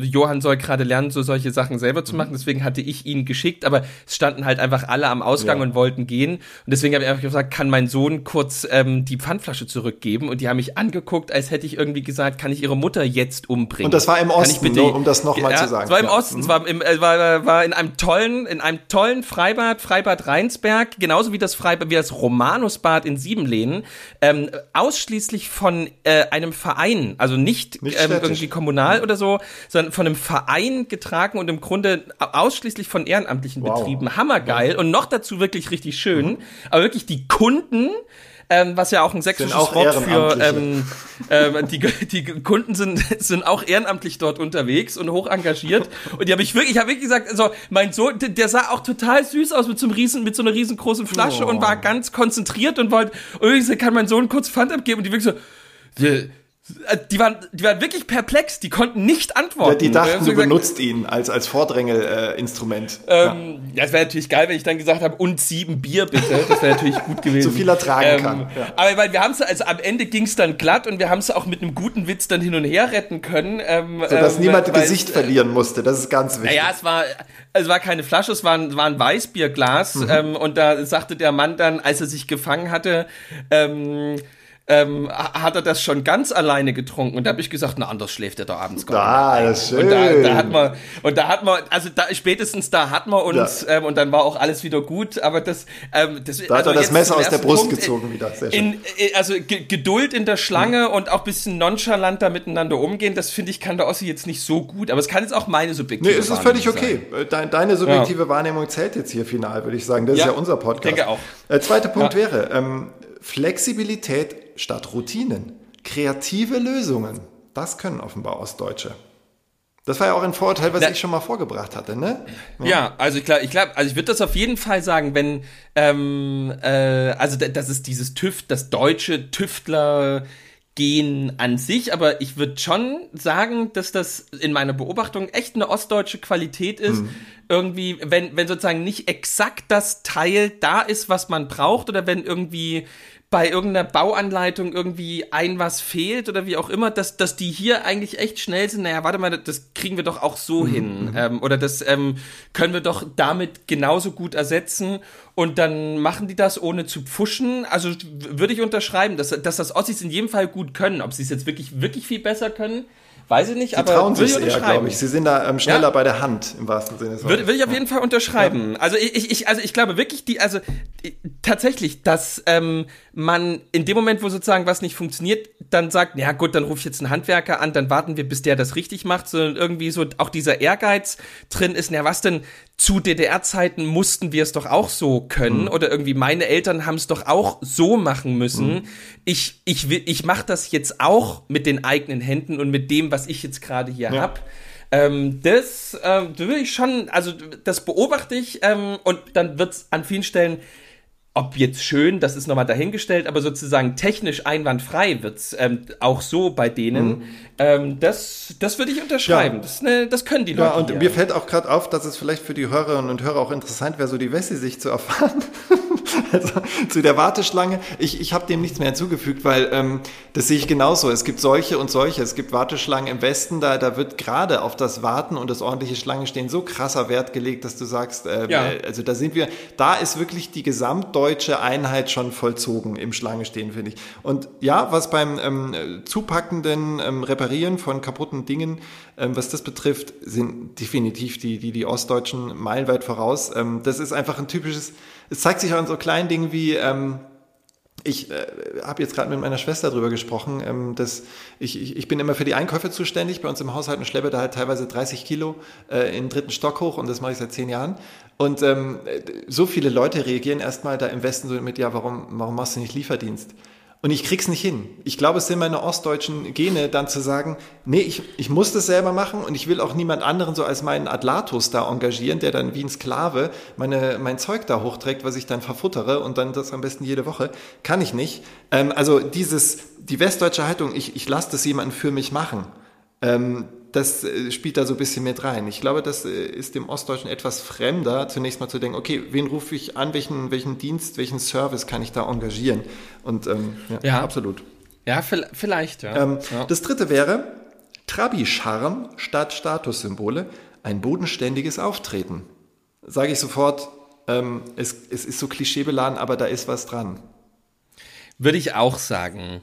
Johann soll gerade lernen, so solche Sachen selber zu machen, deswegen hatte ich ihn geschickt, aber es standen halt einfach alle am Ausgang Ja. und wollten gehen und deswegen habe ich einfach gesagt, kann mein Sohn kurz ähm, die Pfandflasche zurückgeben und die haben mich angeguckt, als hätte ich irgendwie gesagt, kann ich ihre Mutter jetzt umbringen. Und das war im Osten, bitte- nur um das noch mal ja, zu sagen. Es war im Ja. Mhm. Osten, es war, im, äh, war, war in einem tollen, in einem tollen Freibad, Freibad Rheinsberg, genauso wie das Freibad, wie das Romanusbad in Siebenlehnen, ähm, ausschließlich von äh, einem Verein, also nicht, Nicht ähm, irgendwie kommunal oder so, sondern von einem Verein getragen und im Grunde ausschließlich von Ehrenamtlichen Wow. betrieben. Hammergeil und noch dazu wirklich richtig schön, Mhm. aber wirklich die Kunden, ähm, was ja auch ein sächsisches auch Wort für ähm, ähm, die, die Kunden sind, sind auch ehrenamtlich dort unterwegs und hoch engagiert. Und die habe ich wirklich, ich habe wirklich gesagt, also mein Sohn, der, sah auch total süß aus mit so einem riesen, mit so einer riesengroßen Flasche Oh. und war ganz konzentriert und wollte, so, kann mein Sohn kurz Pfand abgeben und die wirklich so, die, die waren, die waren wirklich perplex, die konnten nicht antworten. Ja, die dachten, haben du gesagt, benutzt ihn als, als Vordrängelinstrument. ähm, ja, es wäre natürlich geil, wenn ich dann gesagt habe, und sieben Bier bitte. Das wäre natürlich gut gewesen. So viel er tragen kann, ja. Aber weil wir haben es, also am Ende ging es dann glatt und wir haben es auch mit einem guten Witz dann hin und her retten können. Ähm, Sodass ähm, niemand weil- Gesicht verlieren musste. Das ist ganz wichtig. Naja, es war, es war keine Flasche, es war ein, war ein Weißbierglas. Mhm. Ähm, und da sagte der Mann dann, als er sich gefangen hatte, ähm, ha- hat er das schon ganz alleine getrunken und da habe ich gesagt, na anders schläft er da abends gar Ah, nicht. das ist Und da, schön. da hat man, und da hat man, also da, spätestens da hat man uns, Ja. ähm, und dann war auch alles wieder gut, aber das, ähm, das Da hat er das Messer aus der Brust Punkt, gezogen wieder. Sehr schön. in, äh, also Ge- Geduld in der Schlange und auch bisschen nonchalanter miteinander umgehen, das finde ich, kann der Ossi jetzt nicht so gut, aber es kann jetzt auch meine subjektive Nee, es ist völlig okay. Äh, Dein, deine subjektive Wahrnehmung zählt jetzt hier final, würde ich sagen. Das Ja, ist ja unser Podcast. denke auch. Äh, zweiter Punkt wäre ähm, Flexibilität statt Routinen. Kreative Lösungen. Das können offenbar Ostdeutsche. Das war ja auch ein Vorurteil, was Na- ich schon mal vorgebracht hatte, ne? Ja, also ich glaube, ich glaube, also ich würde das auf jeden Fall sagen, wenn ähm, äh, also da- das ist dieses TÜV, das deutsche Tüftler Gen an sich, aber ich würde schon sagen, dass das in meiner Beobachtung echt eine ostdeutsche Qualität ist. Irgendwie, wenn, wenn sozusagen nicht exakt das Teil da ist, was man braucht, oder wenn irgendwie bei irgendeiner Bauanleitung irgendwie ein was fehlt oder wie auch immer, dass, dass die hier eigentlich echt schnell sind. Naja, warte mal, das kriegen wir doch auch so hin. Ähm, oder das ähm, können wir doch damit genauso gut ersetzen. Und dann machen die das ohne zu pfuschen. Also würde ich unterschreiben, dass, dass das Ossis in jedem Fall gut können. Ob sie es jetzt wirklich, wirklich viel besser können, weiß ich nicht. Sie aber trauen sich ich eher, glaube ich. Sie sind da ähm, schneller Ja. bei der Hand, im wahrsten Sinne des Wortes. Würde, würde ich auf jeden Fall unterschreiben. Also ich, ich- also ich glaube wirklich, die, also tatsächlich, dass ähm, man in dem Moment, wo sozusagen was nicht funktioniert, dann sagt, ja gut, dann rufe ich jetzt einen Handwerker an, dann warten wir, bis der das richtig macht, sondern irgendwie so auch dieser Ehrgeiz drin ist, na was denn, zu DDR-Zeiten mussten wir es doch auch so können oder irgendwie meine Eltern haben es doch auch so machen müssen. Ich, ich, will- ich mache das jetzt auch mit den eigenen Händen und mit dem, was ich jetzt gerade hier Ja. hab. Ähm, das ähm, da will ich schon, also das beobachte ich ähm, und dann wird's an vielen Stellen, ob jetzt schön, das ist nochmal dahingestellt, aber sozusagen technisch einwandfrei wird's ähm, auch so bei denen. Ähm, das, das würde ich unterschreiben. Ja. Das, eine, das können die Leute. Ja, und hier. mir fällt auch gerade auf, dass es vielleicht für die Hörerinnen und Hörer auch interessant wäre, so die Wessi-Sicht zu erfahren. also zu der Warteschlange. Ich, ich habe dem nichts mehr hinzugefügt, weil ähm, das sehe ich genauso. Es gibt solche und solche. Es gibt Warteschlangen im Westen, da, da wird gerade auf das Warten und das ordentliche Schlangenstehen so krasser Wert gelegt, dass du sagst, äh, Ja. äh, also da sind wir, da ist wirklich die gesamtdeutsche Einheit schon vollzogen im Schlangenstehen, finde ich. Und ja, was beim ähm, zupackenden ähm, Reparieren von kaputten Dingen, ähm, was das betrifft, sind definitiv die, die, die Ostdeutschen meilenweit voraus. Ähm, das ist einfach ein typisches, es zeigt sich auch in so kleinen Dingen wie, ähm, ich äh, habe jetzt gerade mit meiner Schwester drüber gesprochen, ähm, dass ich, ich, ich bin immer für die Einkäufe zuständig bei uns im Haushalt und schleppe da halt teilweise 30 Kilo äh, in den dritten Stock hoch und das mache ich seit zehn Jahren. Und ähm, so viele Leute reagieren erstmal da im Westen so mit, ja, warum, warum machst du nicht Lieferdienst? Und ich krieg's nicht hin. Ich glaube, es sind meine ostdeutschen Gene, dann zu sagen, nee, ich, ich muss das selber machen und ich will auch niemand anderen so als meinen Adlatus da engagieren, der dann wie ein Sklave meine, mein Zeug da hochträgt, was ich dann verfuttere und dann das am besten jede Woche. Kann ich nicht. Ähm, also dieses, die westdeutsche Haltung, ich, ich lasse das jemanden für mich machen. Ähm, das äh, spielt da so ein bisschen mit rein. Ich glaube, das äh, ist dem Ostdeutschen etwas fremder, zunächst mal zu denken, okay, wen rufe ich an, welchen, welchen Dienst, welchen Service kann ich da engagieren? Und ähm, ja, ja, absolut. Ja, vielleicht, ja. Ähm, ja. Das dritte wäre Trabi-Charme statt Statussymbole, ein bodenständiges Auftreten. Sage ich sofort, ähm, es, es ist so klischeebeladen, aber da ist was dran. Würde ich auch sagen.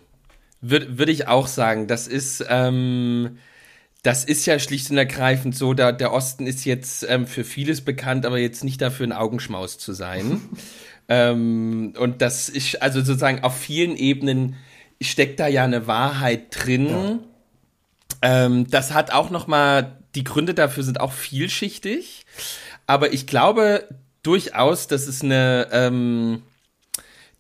Würde, würde ich auch sagen. Das ist, ähm, das ist ja schlicht und ergreifend so, da der Osten ist jetzt ähm, für vieles bekannt, aber jetzt nicht dafür ein Augenschmaus zu sein. ähm, und das ist also sozusagen auf vielen Ebenen steckt da ja eine Wahrheit drin. Ja. Ähm, das hat auch noch mal die Gründe dafür sind auch vielschichtig, aber ich glaube durchaus, dass es eine ähm,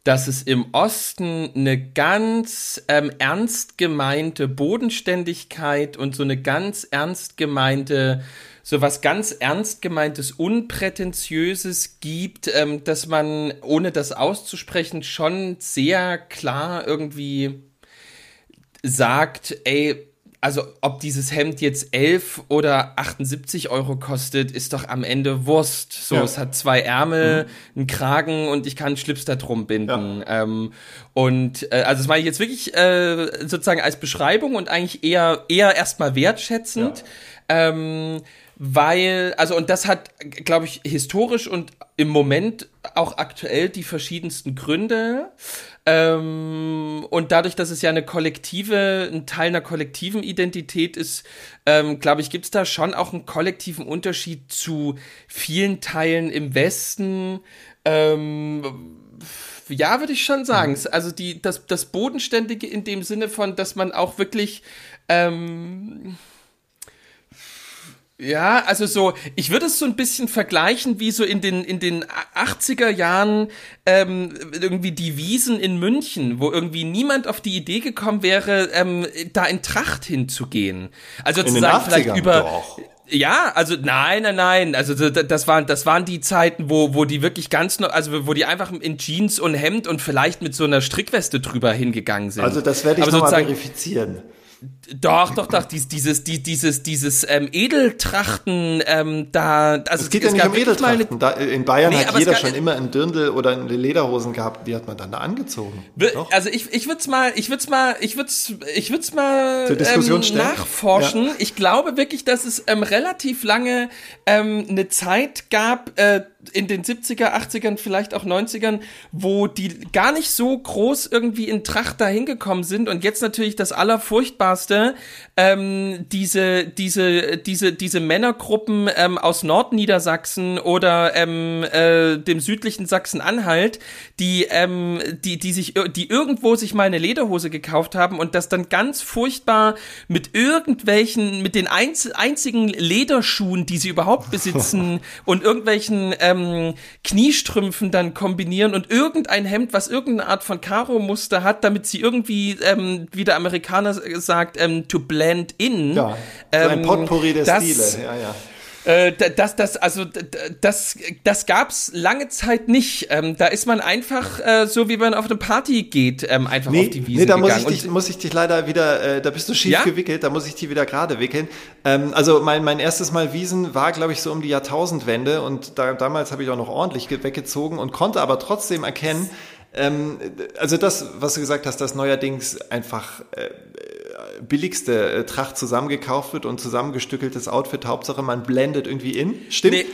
dass es im Osten eine ganz ähm, ernst gemeinte Bodenständigkeit und so eine ganz ernst gemeinte, so was ganz ernst gemeintes, unprätentiöses gibt, ähm, dass man, ohne das auszusprechen, schon sehr klar irgendwie sagt, ey, also ob dieses Hemd jetzt 11 oder 78 Euro kostet, ist doch am Ende Wurst. So, ja. es hat zwei Ärmel, mhm. einen Kragen und ich kann einen Schlips da drum binden. Ja. Ähm, und äh, also das war jetzt wirklich äh, sozusagen als Beschreibung und eigentlich eher eher erstmal wertschätzend. Ja. Ähm, weil, also und das hat, glaube ich, historisch und im Moment auch aktuell die verschiedensten Gründe. Ähm, und dadurch, dass es ja eine kollektive, ein Teil einer kollektiven Identität ist, ähm, glaube ich, gibt es da schon auch einen kollektiven Unterschied zu vielen Teilen im Westen. Ähm, ja, würde ich schon sagen. Mhm. Also die, das, das Bodenständige in dem Sinne von, dass man auch wirklich ähm, ja, also so, ich würde es so ein bisschen vergleichen wie so in den, in den 80er Jahren ähm, irgendwie die Wiesen in München, wo irgendwie niemand auf die Idee gekommen wäre, ähm, da in Tracht hinzugehen. Also zu sagen, vielleicht über. Doch. Ja, also nein, nein, nein. Also das waren das waren die Zeiten, wo wo die wirklich ganz also wo die einfach in Jeans und Hemd und vielleicht mit so einer Strickweste drüber hingegangen sind. Also das werde ich nochmal verifizieren. Doch, doch, doch, dieses, dieses, dieses, dieses ähm, Edeltrachten, ähm, da, also es geht es ja nicht um Edeltrachten. Da, in Bayern nee, hat jeder schon immer ein Dirndl oder eine Lederhosen gehabt, die hat man dann da angezogen. Doch. Also ich, ich würde es mal, ich würde es mal, ich würde ich würde mal ähm, nachforschen. Ja. Ich glaube wirklich, dass es ähm, relativ lange ähm, eine Zeit gab. Äh, in den 70er, 80ern, vielleicht auch 90ern, wo die gar nicht so groß irgendwie in Tracht dahin gekommen sind und jetzt natürlich das Allerfurchtbarste, ähm, diese, diese, diese, diese Männergruppen ähm, aus Nordniedersachsen oder ähm, äh, dem südlichen Sachsen-Anhalt, die, ähm, die, die sich, die irgendwo sich mal eine Lederhose gekauft haben und das dann ganz furchtbar mit irgendwelchen, mit den einz einzigen Lederschuhen, die sie überhaupt besitzen und irgendwelchen äh, ähm, Kniestrümpfen dann kombinieren und irgendein Hemd, was irgendeine Art von Karo-Muster hat, damit sie irgendwie, ähm, wie der Amerikaner sagt, ähm, to blend in. Ja, so ein ähm, Potpourri der das, Stile, ja, ja. Äh, das, das, also das, das gab's lange Zeit nicht. Ähm, da ist man einfach äh, so, wie man auf eine Party geht, ähm, einfach nee, auf die Wiese Nee, da muss ich, dich, muss ich dich leider wieder, äh, da bist du schief ja? gewickelt, da muss ich dich wieder gerade wickeln. Ähm, also mein, mein erstes Mal Wiesen war, glaube ich, so um die Jahrtausendwende und da, damals habe ich auch noch ordentlich weggezogen und konnte aber trotzdem erkennen, ähm, also das, was du gesagt hast, dass neuerdings einfach äh, billigste äh, Tracht zusammengekauft wird und zusammengestückeltes Outfit, Hauptsache man blendet irgendwie in. Stimmt. Nee,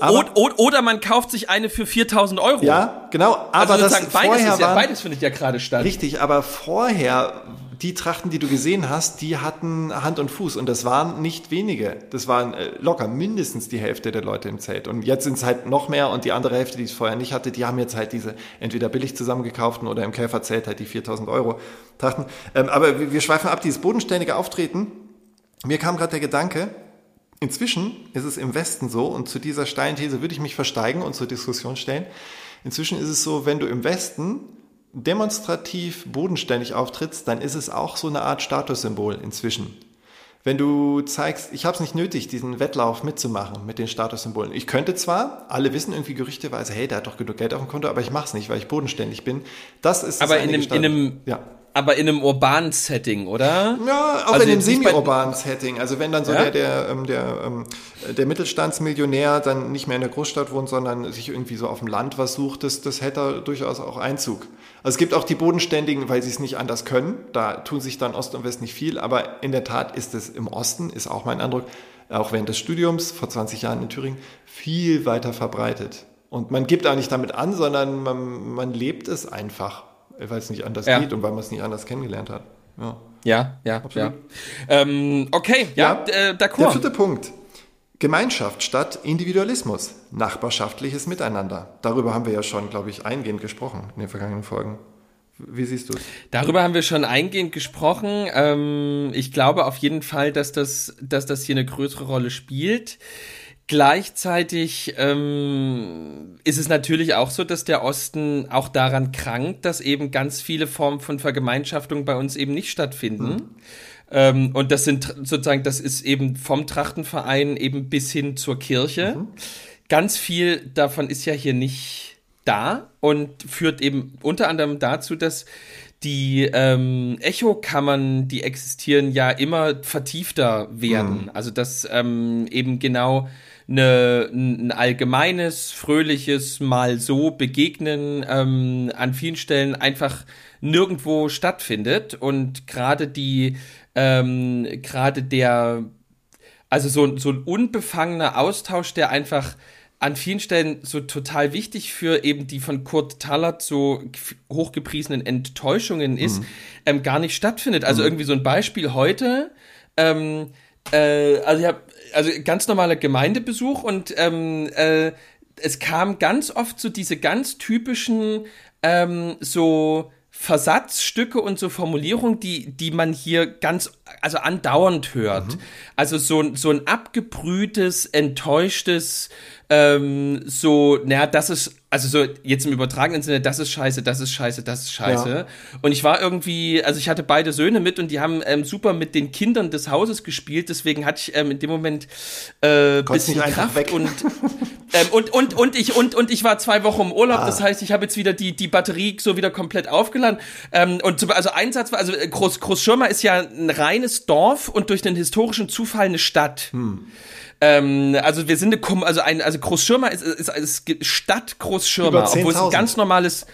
aber, oder man kauft sich eine für 4000 Euro. Ja, genau. Aber also das beides, vorher ja, beides findet ja gerade statt. Richtig, aber vorher die Trachten, die du gesehen hast, die hatten Hand und Fuß und das waren nicht wenige. Das waren äh, locker mindestens die Hälfte der Leute im Zelt. Und jetzt sind es halt noch mehr und die andere Hälfte, die es vorher nicht hatte, die haben jetzt halt diese entweder billig zusammengekauften oder im Käferzelt halt die 4000 Euro Trachten. Ähm, aber wir, schweifen ab, dieses bodenständige Auftreten. Mir kam gerade der Gedanke, inzwischen ist es im Westen so und zu dieser steilen These würde ich mich versteigen und zur Diskussion stellen. Inzwischen ist es so, wenn du im Westen demonstrativ bodenständig auftrittst, dann ist es auch so eine Art Statussymbol inzwischen. Wenn du zeigst, ich habe es nicht nötig, diesen Wettlauf mitzumachen mit den Statussymbolen. Ich könnte zwar, alle wissen irgendwie gerüchteweise, hey, der hat doch genug Geld auf dem Konto, aber ich mache es nicht, weil ich bodenständig bin. Das ist aber in einem, in einem ja aber in einem urbanen Setting, oder? Ja, auch also in einem semi-urbanen Setting. Also wenn dann so ja? der, der, ähm, der, ähm, der Mittelstandsmillionär dann nicht mehr in der Großstadt wohnt, sondern sich irgendwie so auf dem Land was sucht, das, das hätte durchaus auch Einzug. Also es gibt auch die Bodenständigen, weil sie es nicht anders können. Da tun sich dann Ost und West nicht viel. Aber in der Tat ist es im Osten, ist auch mein Eindruck, auch während des Studiums vor 20 Jahren in Thüringen, viel weiter verbreitet. Und man gibt auch nicht damit an, sondern man, man lebt es einfach weil es nicht anders ja. geht und weil man es nicht anders kennengelernt hat. Ja, ja, ja. ja. Ähm, okay, ja, ja äh, d'accord. Der vierte Punkt. Gemeinschaft statt Individualismus. Nachbarschaftliches Miteinander. Darüber haben wir ja schon, glaube ich, eingehend gesprochen in den vergangenen Folgen. Wie siehst du es? Darüber haben wir schon eingehend gesprochen. Ähm, ich glaube auf jeden Fall, dass das, dass das hier eine größere Rolle spielt. Gleichzeitig ähm, ist es natürlich auch so, dass der Osten auch daran krankt, dass eben ganz viele Formen von Vergemeinschaftung bei uns eben nicht stattfinden. Mhm. Ähm, und das sind sozusagen, das ist eben vom Trachtenverein eben bis hin zur Kirche. Mhm. Ganz viel davon ist ja hier nicht da und führt eben unter anderem dazu, dass die ähm, Echokammern, die existieren, ja immer vertiefter werden. Mhm. Also dass ähm, eben genau eine, ein allgemeines, fröhliches Mal so begegnen ähm, an vielen Stellen einfach nirgendwo stattfindet und gerade die ähm, gerade der also so, so ein unbefangener Austausch, der einfach an vielen Stellen so total wichtig für eben die von Kurt Tallert so hochgepriesenen Enttäuschungen ist, mhm. ähm, gar nicht stattfindet. Also mhm. irgendwie so ein Beispiel heute. Ähm, äh, also ich habe also ganz normaler Gemeindebesuch und ähm, äh, es kam ganz oft so diese ganz typischen ähm, so Versatzstücke und so Formulierungen, die, die man hier ganz, also andauernd hört. Mhm. Also so, so ein abgebrühtes, enttäuschtes, ähm, so, naja, das ist, also so jetzt im übertragenen Sinne, das ist scheiße, das ist scheiße, das ist scheiße. Ja. Und ich war irgendwie, also ich hatte beide Söhne mit und die haben ähm, super mit den Kindern des Hauses gespielt, deswegen hatte ich ähm, in dem Moment äh, bisschen Kraft weg. und ähm, und und und ich und und ich war zwei Wochen im Urlaub, ah. das heißt, ich habe jetzt wieder die die Batterie so wieder komplett aufgeladen. Ähm, und zum, also ein Satz war, also Groß Großschirmer ist ja ein reines Dorf und durch den historischen Zufall eine Stadt. Hm. Ähm, also wir sind eine, also ein, also Großschirmer ist, ist, ist Stadt Großschirmer, obwohl es ein ganz normales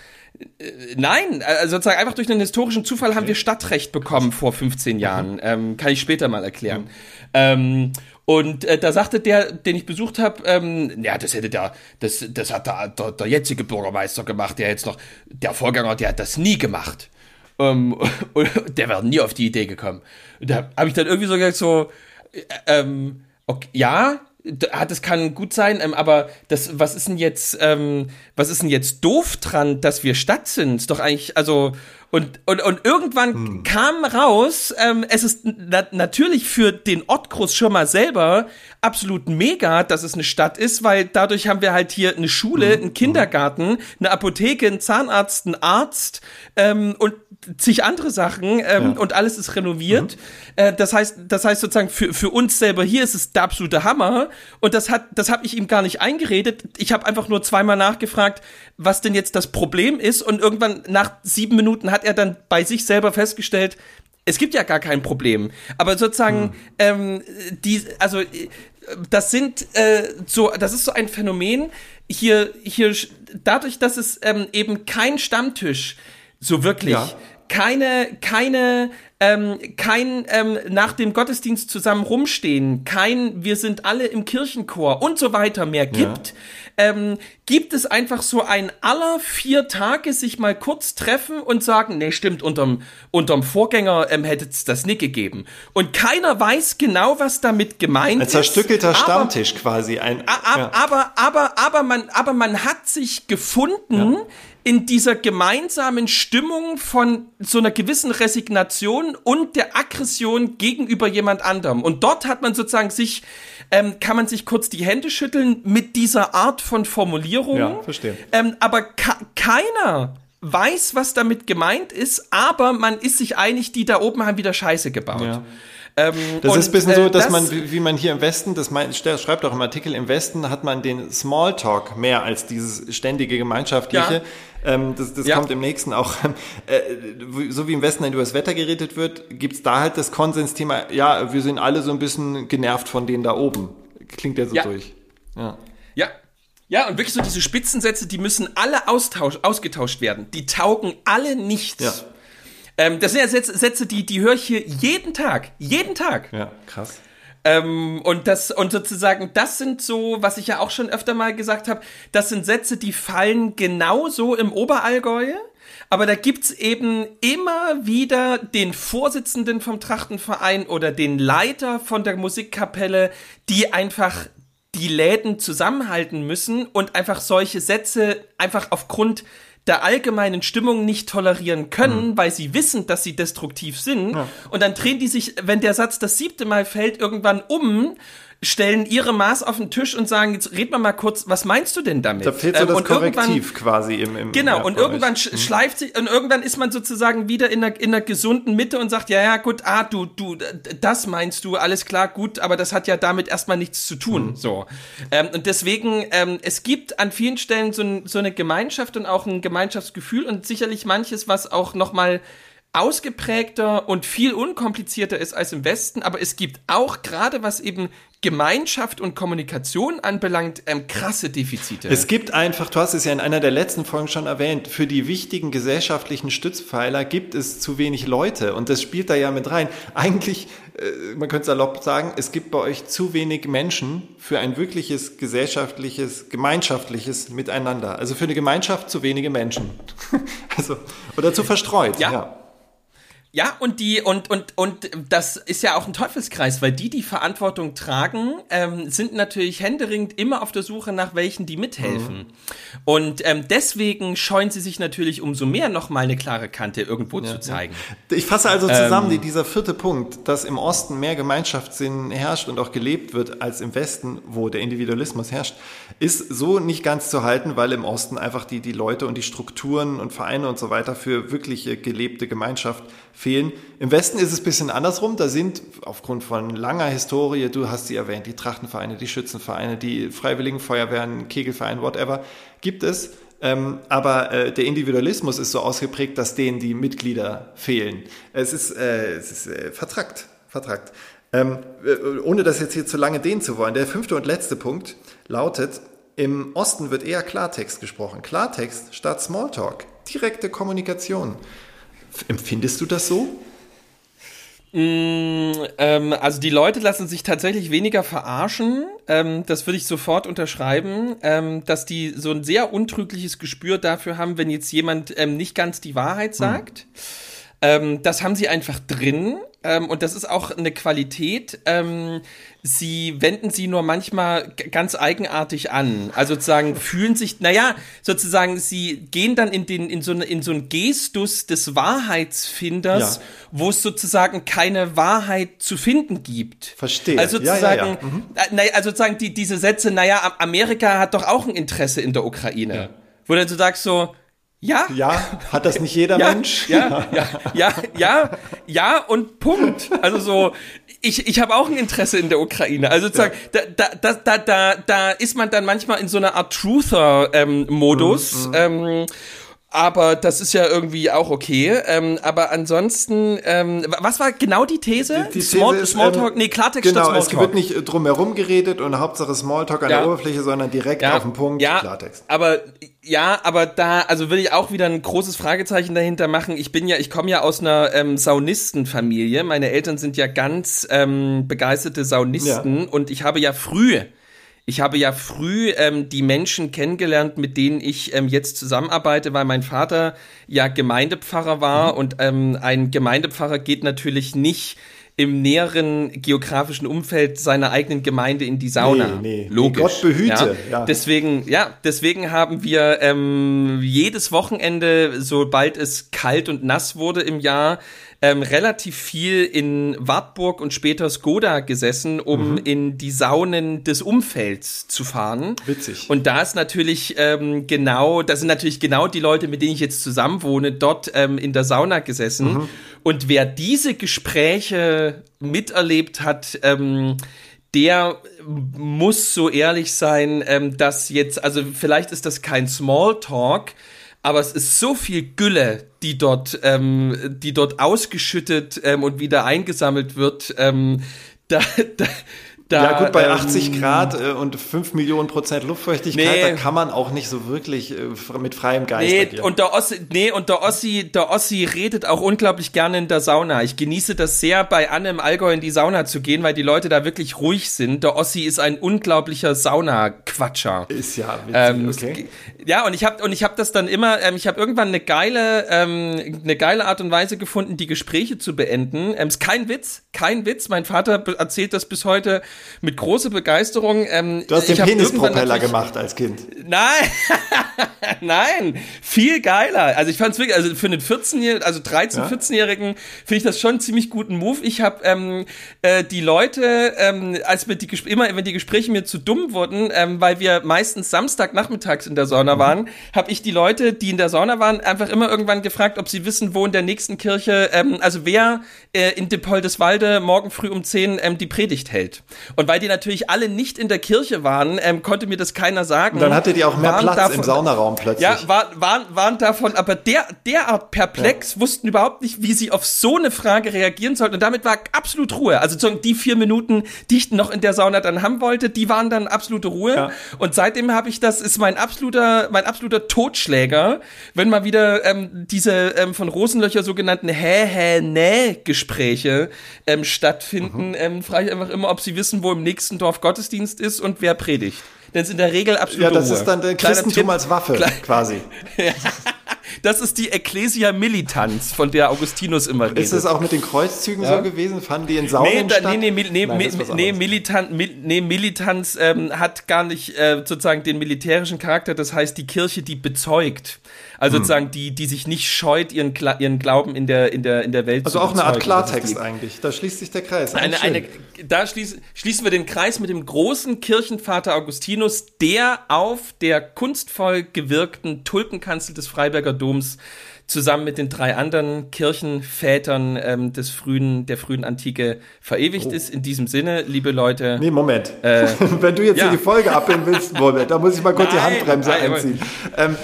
äh, Nein, also sozusagen einfach durch einen historischen Zufall haben wir Stadtrecht bekommen vor 15 Jahren. Mhm. Ähm, kann ich später mal erklären. Mhm. Ähm, und äh, da sagte der, den ich besucht habe, ähm, ja, das hätte der, das, das hat der, der, der jetzige Bürgermeister gemacht, der jetzt noch, der Vorgänger, der hat das nie gemacht. Ähm, und der wäre nie auf die Idee gekommen. Und da habe ich dann irgendwie so gesagt, so, äh, ähm, okay, ja, das kann gut sein, ähm, aber das, was ist denn jetzt, ähm, was ist denn jetzt doof dran, dass wir Stadt sind? Ist doch eigentlich, also, und, und, und irgendwann hm. kam raus, ähm, es ist na natürlich für den Ort Großschirmer selber absolut mega, dass es eine Stadt ist, weil dadurch haben wir halt hier eine Schule, hm. einen Kindergarten, eine Apotheke, einen Zahnarzt, einen Arzt ähm, und zig andere Sachen ähm, ja. und alles ist renoviert. Mhm. Äh, das heißt, das heißt sozusagen für, für uns selber hier ist es der absolute Hammer und das hat, das habe ich ihm gar nicht eingeredet. Ich habe einfach nur zweimal nachgefragt, was denn jetzt das Problem ist und irgendwann nach sieben Minuten hat er dann bei sich selber festgestellt, es gibt ja gar kein Problem. Aber sozusagen, mhm. ähm, die, also das sind äh, so, das ist so ein Phänomen hier, hier dadurch, dass es ähm, eben kein Stammtisch so wirklich ja keine, keine, ähm, kein ähm, nach dem Gottesdienst zusammen rumstehen, kein wir sind alle im Kirchenchor und so weiter mehr gibt, ja. ähm, gibt es einfach so ein aller vier Tage sich mal kurz treffen und sagen, nee, stimmt, unterm, unterm Vorgänger ähm, hätte es das nicht gegeben. Und keiner weiß genau, was damit gemeint ist. Ein zerstückelter ist, Stammtisch quasi. Ein, aber, ja. aber, aber, aber, man, aber man hat sich gefunden, ja in dieser gemeinsamen Stimmung von so einer gewissen Resignation und der Aggression gegenüber jemand anderem. Und dort hat man sozusagen sich, ähm, kann man sich kurz die Hände schütteln mit dieser Art von Formulierung. Ja, verstehe. Ähm, aber keiner weiß, was damit gemeint ist, aber man ist sich einig, die da oben haben wieder Scheiße gebaut. Ja. Ähm, das ist ein bisschen so, äh, dass das, man, wie, wie, man hier im Westen, das mein, schreibt auch im Artikel, im Westen hat man den Smalltalk mehr als dieses ständige Gemeinschaftliche. Ja. Ähm, das das ja. kommt im nächsten auch. Äh, so wie im Westen über das Wetter geredet wird, gibt's da halt das Konsensthema, ja, wir sind alle so ein bisschen genervt von denen da oben. Klingt ja so ja. durch. Ja. Ja, ja, und wirklich so diese Spitzensätze, die müssen alle austausch, ausgetauscht werden. Die taugen alle nichts. Ja. Ähm, das sind ja Sätze, die, die höre ich hier jeden Tag. Jeden Tag. Ja, krass. Ähm, und das, und sozusagen, das sind so, was ich ja auch schon öfter mal gesagt habe, das sind Sätze, die fallen genauso im Oberallgäu. Aber da gibt's eben immer wieder den Vorsitzenden vom Trachtenverein oder den Leiter von der Musikkapelle, die einfach die Läden zusammenhalten müssen und einfach solche Sätze einfach aufgrund der allgemeinen Stimmung nicht tolerieren können, mhm. weil sie wissen, dass sie destruktiv sind. Ja. Und dann drehen die sich, wenn der Satz das siebte Mal fällt, irgendwann um stellen ihre Maß auf den Tisch und sagen, jetzt red mal mal kurz, was meinst du denn damit? Da fehlt so ähm, das Korrektiv quasi im, im Genau, und irgendwann sch mhm. schleift sich, und irgendwann ist man sozusagen wieder in einer, in einer gesunden Mitte und sagt, ja, ja, gut, ah, du, du, das meinst du, alles klar, gut, aber das hat ja damit erstmal nichts zu tun, mhm. so. Ähm, und deswegen, ähm, es gibt an vielen Stellen so, so eine Gemeinschaft und auch ein Gemeinschaftsgefühl und sicherlich manches, was auch nochmal ausgeprägter und viel unkomplizierter ist als im Westen, aber es gibt auch gerade was eben Gemeinschaft und Kommunikation anbelangt, ähm, krasse Defizite. Es gibt einfach, du hast es ja in einer der letzten Folgen schon erwähnt, für die wichtigen gesellschaftlichen Stützpfeiler gibt es zu wenig Leute und das spielt da ja mit rein. Eigentlich, äh, man könnte salopp sagen, es gibt bei euch zu wenig Menschen für ein wirkliches gesellschaftliches, gemeinschaftliches Miteinander. Also für eine Gemeinschaft zu wenige Menschen. also, oder zu verstreut. ja. ja. Ja, und die, und, und, und das ist ja auch ein Teufelskreis, weil die, die Verantwortung tragen, ähm, sind natürlich händeringend immer auf der Suche nach welchen, die mithelfen. Mhm. Und ähm, deswegen scheuen sie sich natürlich umso mehr, nochmal eine klare Kante irgendwo ja, zu zeigen. Ja. Ich fasse also zusammen, ähm, dieser vierte Punkt, dass im Osten mehr Gemeinschaftssinn herrscht und auch gelebt wird als im Westen, wo der Individualismus herrscht, ist so nicht ganz zu halten, weil im Osten einfach die, die Leute und die Strukturen und Vereine und so weiter für wirkliche gelebte Gemeinschaft fehlen. Im Westen ist es ein bisschen andersrum. Da sind aufgrund von langer Historie, du hast sie erwähnt, die Trachtenvereine, die Schützenvereine, die Freiwilligen Feuerwehren, Kegelverein, whatever, gibt es. Ähm, aber äh, der Individualismus ist so ausgeprägt, dass denen die Mitglieder fehlen. Es ist, äh, es ist äh, vertrackt, vertrackt. Ähm, äh, ohne das jetzt hier zu lange dehnen zu wollen. Der fünfte und letzte Punkt lautet, im Osten wird eher Klartext gesprochen. Klartext statt Smalltalk. Direkte Kommunikation. Empfindest du das so? Mm, ähm, also die Leute lassen sich tatsächlich weniger verarschen. Ähm, das würde ich sofort unterschreiben, ähm, dass die so ein sehr untrügliches Gespür dafür haben, wenn jetzt jemand ähm, nicht ganz die Wahrheit hm. sagt. Hm. das haben sie einfach drin. Ähm, und das ist auch eine Qualität. Ähm, sie wenden sie nur manchmal ganz eigenartig an. Also sozusagen fühlen sich, naja, sozusagen, sie gehen dann in den, in so, eine, in so einen Gestus des Wahrheitsfinders, ja. wo es sozusagen keine Wahrheit zu finden gibt. Verstehe. Also sozusagen, ja, ja, mhm. Äh, also sozusagen die, diese Sätze, naja, Amerika hat doch auch ein Interesse in der Ukraine. Wo dann du sagst so, ja. Ja, hat das nicht jeder ja, Mensch? Ja, ja, ja, ja, ja und Punkt. Also so, ich, ich habe auch ein Interesse in der Ukraine. Also sozusagen, ja. da, da, da, da, da ist man dann manchmal in so einer Art Truther-Modus. Ähm, mhm, mhm. ähm, aber das ist ja irgendwie auch okay. Ähm, aber ansonsten, ähm, was war genau die These? Die, die Small, These ist, Smalltalk, ähm, nee, Klartext genau, statt Smalltalk. es wird nicht drumherum geredet und Hauptsache Smalltalk an ja. der Oberfläche, sondern direkt ja, auf den Punkt, ja, Klartext. aber Ja, aber da, also würde ich auch wieder ein großes Fragezeichen dahinter machen. Ich bin ja, ich komme ja aus einer ähm, Saunistenfamilie. Meine Eltern sind ja ganz ähm, begeisterte Saunisten ja. und ich habe ja früh, ich habe ja früh ähm, die Menschen kennengelernt, mit denen ich ähm, jetzt zusammenarbeite, weil mein Vater ja Gemeindepfarrer war mhm. und ähm, ein Gemeindepfarrer geht natürlich nicht im näheren geografischen Umfeld seiner eigenen Gemeinde in die Sauna. Nee, nee. Logisch. Gott behüte. Ja. ja. Deswegen, ja, deswegen haben wir ähm, jedes Wochenende, sobald es kalt und nass wurde im Jahr, ähm, relativ viel in Wartburg und später Skoda gesessen, um mhm. in die Saunen des Umfelds zu fahren. Witzig. Und da ist natürlich ähm, genau, das sind natürlich genau die Leute, mit denen ich jetzt zusammen wohne, dort ähm, in der Sauna gesessen. Mhm. Und wer diese Gespräche miterlebt hat, ähm, der muss so ehrlich sein, ähm, dass jetzt, also vielleicht ist das kein Smalltalk, aber es ist so viel Gülle, die dort, ähm, die dort ausgeschüttet ähm, und wieder eingesammelt wird. Ähm, da, da, da, ja gut, bei ähm, 80 Grad äh, und 5 Millionen Prozent Luftfeuchtigkeit, nee, da kann man auch nicht so wirklich äh, mit freiem Geist nee, agieren. Und der Ossi, nee, und der Ossi, der Ossi redet auch unglaublich gerne in der Sauna. Ich genieße das sehr, bei Anne im Allgäu in die Sauna zu gehen, weil die Leute da wirklich ruhig sind. Der Ossi ist ein unglaublicher Sauna-Quatscher. Ist ja witzig, ähm, okay. Ja, und ich habe und ich habe das dann immer, ähm, ich habe irgendwann eine geile, ähm, eine geile Art und Weise gefunden, die Gespräche zu beenden. Ähm, ist kein Witz, kein Witz. Mein Vater erzählt das bis heute mit großer Begeisterung. Ähm, du hast den Penispropeller gemacht als Kind. Nein, nein, viel geiler. Also ich fand es wirklich, also für einen 14-jährigen, also 13, ja? 14-jährigen finde ich das schon einen ziemlich guten Move. Ich habe ähm, äh, die Leute, ähm, als mir die immer, wenn die Gespräche mir zu dumm wurden, ähm, weil wir meistens Samstagnachmittags in der Sauna mhm. waren, habe ich die Leute, die in der Sauna waren, einfach immer irgendwann gefragt, ob sie wissen, wo in der nächsten Kirche, ähm, also wer äh, in Depoldeswalde morgen früh um 10 ähm, die Predigt hält. Und weil die natürlich alle nicht in der Kirche waren, ähm, konnte mir das keiner sagen. Und dann hatte die auch mehr Platz davon, im Saunaraum plötzlich. Ja, war, waren, waren davon, aber der, derart perplex, ja. wussten überhaupt nicht, wie sie auf so eine Frage reagieren sollten. Und damit war absolut Ruhe. Also die vier Minuten, die ich noch in der Sauna dann haben wollte, die waren dann absolute Ruhe. Ja. Und seitdem habe ich das, ist mein absoluter, mein absoluter Totschläger, wenn mal wieder ähm, diese ähm, von Rosenlöcher sogenannten Hä-Hä-Näh-Gespräche ähm, stattfinden, mhm. ähm, frage ich einfach immer, ob sie wissen, wo im nächsten Dorf Gottesdienst ist und wer predigt. Denn es ist in der Regel absolut Ja, das Ruhe. ist dann der Christentum Tipp, als Waffe Klein, quasi. Das ist die Ecclesia Militanz, von der Augustinus immer redet. Ist es auch mit den Kreuzzügen ja? so gewesen? Fanden die in Saunen nee, da, statt? Nee, nee, nee, Nein, nee, Militan, nee Militanz ähm, hat gar nicht äh, sozusagen den militärischen Charakter. Das heißt, die Kirche, die bezeugt. Also hm. sozusagen die, die sich nicht scheut, ihren, ihren Glauben in der, in der, in der Welt also zu Also auch eine Art Klartext eigentlich. Da schließt sich der Kreis. Eine, eine, da schließ, schließen wir den Kreis mit dem großen Kirchenvater Augustinus, der auf der kunstvoll gewirkten Tulpenkanzel des Freiberger Doms zusammen mit den drei anderen Kirchenvätern ähm, des frühen, der frühen Antike verewigt oh. ist. In diesem Sinne, liebe Leute. Nee, Moment. Äh, Wenn du jetzt ja. hier die Folge abbilden willst, Moment, da muss ich mal kurz nein, die Handbremse nein, einziehen. Ähm,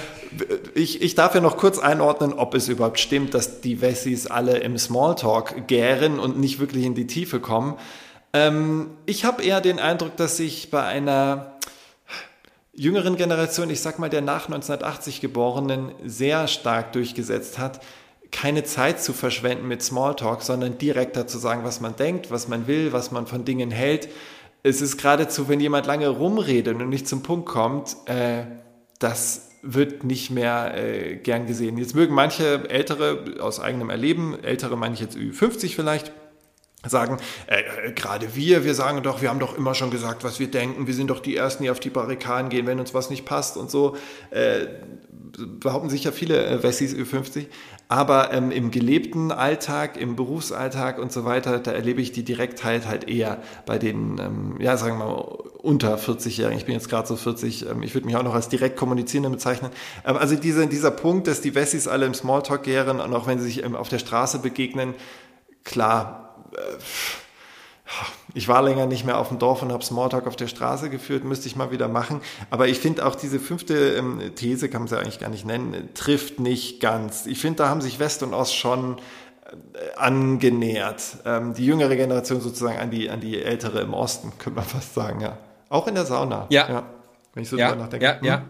ich, ich darf ja noch kurz einordnen, ob es überhaupt stimmt, dass die Wessis alle im Smalltalk gären und nicht wirklich in die Tiefe kommen. Ähm, ich habe eher den Eindruck, dass sich bei einer jüngeren Generation, ich sag mal der nach 1980 Geborenen, sehr stark durchgesetzt hat, keine Zeit zu verschwenden mit Smalltalk, sondern direkter zu sagen, was man denkt, was man will, was man von Dingen hält. Es ist geradezu, wenn jemand lange rumredet und nicht zum Punkt kommt, äh, das wird nicht mehr äh, gern gesehen. Jetzt mögen manche Ältere aus eigenem Erleben, Ältere meine ich jetzt Ü50 vielleicht, sagen, äh, gerade wir, wir sagen doch, wir haben doch immer schon gesagt, was wir denken, wir sind doch die Ersten, die auf die Barrikaden gehen, wenn uns was nicht passt und so. Äh, behaupten sicher viele äh, Wessis Ü50. Aber ähm, im gelebten Alltag, im Berufsalltag und so weiter, da erlebe ich die Direktheit halt eher bei den, ähm, ja, sagen wir mal, unter 40-Jährigen. Ich bin jetzt gerade so 40, ähm, ich würde mich auch noch als direkt kommunizierender bezeichnen. Ähm, also diese, dieser Punkt, dass die Wessis alle im Smalltalk gären und auch wenn sie sich ähm, auf der Straße begegnen, klar, äh, ich war länger nicht mehr auf dem Dorf und habe Smalltalk auf der Straße geführt, müsste ich mal wieder machen. Aber ich finde auch diese fünfte ähm, These, kann man sie ja eigentlich gar nicht nennen, trifft nicht ganz. Ich finde, da haben sich West und Ost schon äh, angenähert. Ähm, die jüngere Generation sozusagen an die, an die ältere im Osten, könnte man fast sagen, ja. Auch in der Sauna. Ja. ja wenn ich so ja, drüber nachdenke. Ja, hm? ja.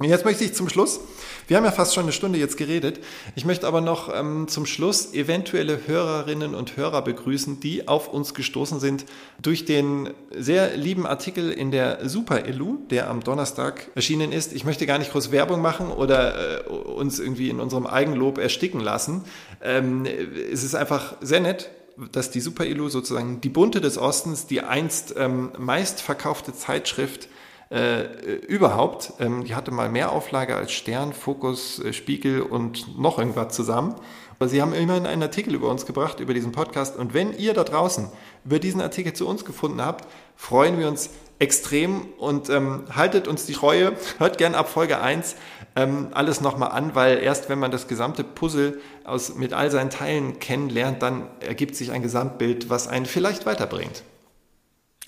Jetzt möchte ich zum Schluss, wir haben ja fast schon eine Stunde jetzt geredet, ich möchte aber noch ähm, zum Schluss eventuelle Hörerinnen und Hörer begrüßen, die auf uns gestoßen sind durch den sehr lieben Artikel in der Super Elu, der am Donnerstag erschienen ist. Ich möchte gar nicht groß Werbung machen oder äh, uns irgendwie in unserem Eigenlob ersticken lassen. Ähm, es ist einfach sehr nett, dass die Super Elu sozusagen die Bunte des Ostens, die einst ähm, meistverkaufte Zeitschrift äh, überhaupt. Ähm, die hatte mal mehr Auflage als Stern, Fokus, äh, Spiegel und noch irgendwas zusammen. Aber sie haben immerhin einen Artikel über uns gebracht, über diesen Podcast. Und wenn ihr da draußen über diesen Artikel zu uns gefunden habt, freuen wir uns extrem und ähm, haltet uns die Treue. Hört gern ab Folge 1 ähm, alles nochmal an, weil erst wenn man das gesamte Puzzle aus, mit all seinen Teilen kennenlernt, dann ergibt sich ein Gesamtbild, was einen vielleicht weiterbringt.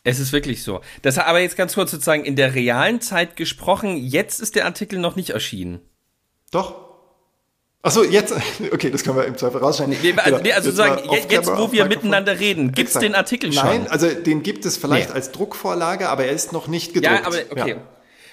Es ist wirklich so. Das aber jetzt ganz kurz sozusagen in der realen Zeit gesprochen, jetzt ist der Artikel noch nicht erschienen. Doch. Achso, jetzt, okay, das können wir im Zweifel rausschneiden. Nee, genau. nee also sagen, jetzt, wo wir miteinander reden, gibt es den Artikel schon? Nein, also den gibt es vielleicht nee. als Druckvorlage, aber er ist noch nicht gedruckt. Ja, aber okay. Ja.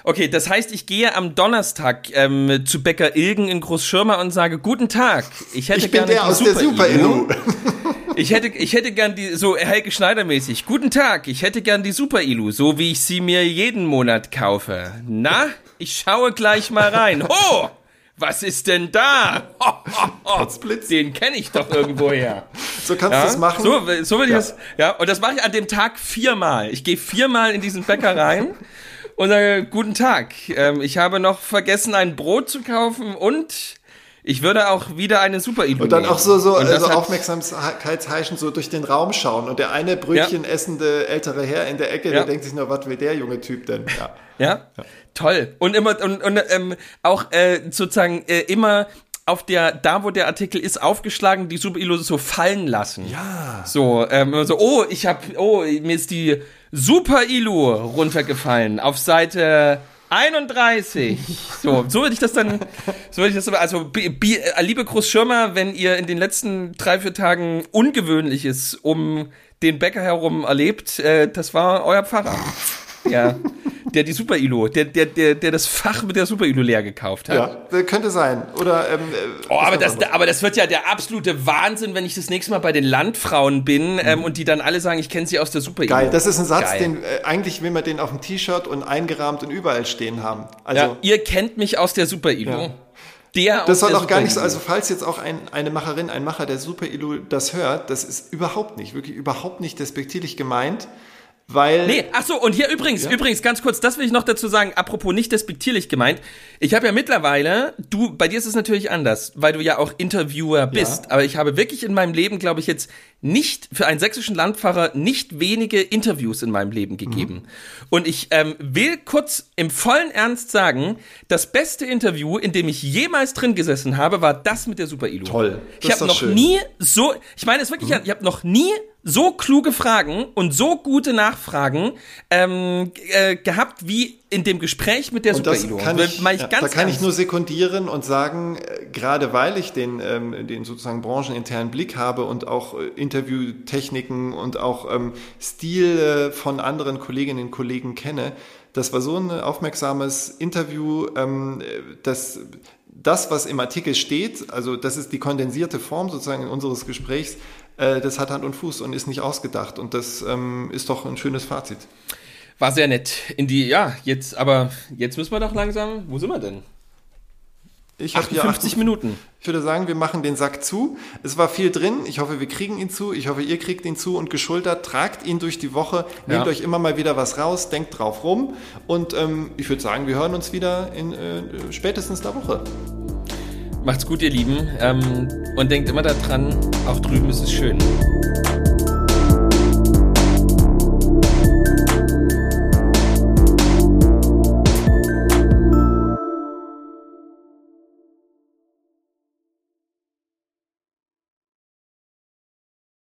Okay, das heißt, ich gehe am Donnerstag ähm, zu Bäcker Ilgen in Großschirma und sage, guten Tag, ich hätte ich gerne der aus Super der Super Illu. Ich hätte, ich hätte gern die, so Helge Schneider mäßig. Guten Tag, ich hätte gern die Super Ilu, so wie ich sie mir jeden Monat kaufe. Na, ich schaue gleich mal rein. Ho! Was ist denn da? Ho, ho, ho. Den kenne ich doch irgendwoher. So kannst ja? du es machen. So, so will ich ja. das. Ja, und das mache ich an dem Tag viermal. Ich gehe viermal in diesen Bäcker rein und sage, guten Tag. Ähm, ich habe noch vergessen, ein Brot zu kaufen und ich würde auch wieder eine super Idee Und dann auch so, so, so aufmerksamkeitsheischend so durch den Raum schauen. Und der eine Brötchen ja. essende ältere Herr in der Ecke, ja. der denkt sich nur, was will der junge Typ denn? Ja, ja? ja. toll. Und immer, und, und ähm, auch äh, sozusagen äh, immer auf der, da wo der Artikel ist, aufgeschlagen, die Super Illusion so fallen lassen. Ja. So, ähm, so, oh, ich hab, oh, mir ist die Super Ilu runtergefallen auf Seite 31. So, so würde ich das dann, so würde ich das, also, bi, bi, äh, liebe Großschirmer, wenn ihr in den letzten drei, vier Tagen Ungewöhnliches um den Bäcker herum erlebt, äh, das war euer Pfarrer. Ja der die Super Ilo, der, der, der, der das Fach mit der Super Ilo leer gekauft hat. Ja, könnte sein. Oder, ähm, äh, oh, aber das, aber das wird ja der absolute Wahnsinn, wenn ich das nächste Mal bei den Landfrauen bin mhm. ähm, und die dann alle sagen, ich kenne sie aus der Super Ilo. Geil, das ist ein Satz, Geil. den äh, eigentlich will man den auf dem T-Shirt und eingerahmt und überall stehen haben. Also, ja, ihr kennt mich aus der Super Ilo. Ja. Der das soll auch gar nicht so, also falls jetzt auch ein, eine Macherin, ein Macher der Super Ilu das hört, das ist überhaupt nicht, wirklich überhaupt nicht despektierlich gemeint. Weil. Nee, ach so, und hier übrigens, ja? übrigens, ganz kurz, das will ich noch dazu sagen, apropos nicht despektierlich gemeint. Ich habe ja mittlerweile, du, bei dir ist es natürlich anders, weil du ja auch Interviewer bist, ja. aber ich habe wirklich in meinem Leben, glaube ich, jetzt nicht, für einen sächsischen Landfahrer, nicht wenige Interviews in meinem Leben gegeben. Mhm. Und ich ähm, will kurz im vollen Ernst sagen, das beste Interview, in dem ich jemals drin gesessen habe, war das mit der Super Ilu. Toll. Das ich habe noch schön. nie so, ich meine es wirklich, mhm. ich habe noch nie so kluge Fragen und so gute Nachfragen ähm, äh, gehabt wie in dem Gespräch mit der und Super Ilo. Kann ich, ich ja, da kann ich nur sekundieren und sagen, äh, gerade weil ich den, ähm, den sozusagen brancheninternen Blick habe und auch äh, Interviewtechniken und auch ähm, Stil äh, von anderen Kolleginnen und Kollegen kenne, das war so ein aufmerksames Interview, ähm, das das, was im Artikel steht, also das ist die kondensierte Form sozusagen unseres Gesprächs, äh, das hat Hand und Fuß und ist nicht ausgedacht. Und das ähm, ist doch ein schönes Fazit. War sehr nett. In die, ja, jetzt, aber jetzt müssen wir doch langsam, wo sind wir denn? Ich 58 hier Minuten. Ich würde sagen, wir machen den Sack zu. Es war viel drin. Ich hoffe, wir kriegen ihn zu. Ich hoffe, ihr kriegt ihn zu und geschultert. Tragt ihn durch die Woche. Nehmt ja. euch immer mal wieder was raus. Denkt drauf rum. Und ähm, ich würde sagen, wir hören uns wieder in äh, spätestens der Woche. Macht's gut, ihr Lieben. Ähm, und denkt immer daran, auch drüben ist es schön.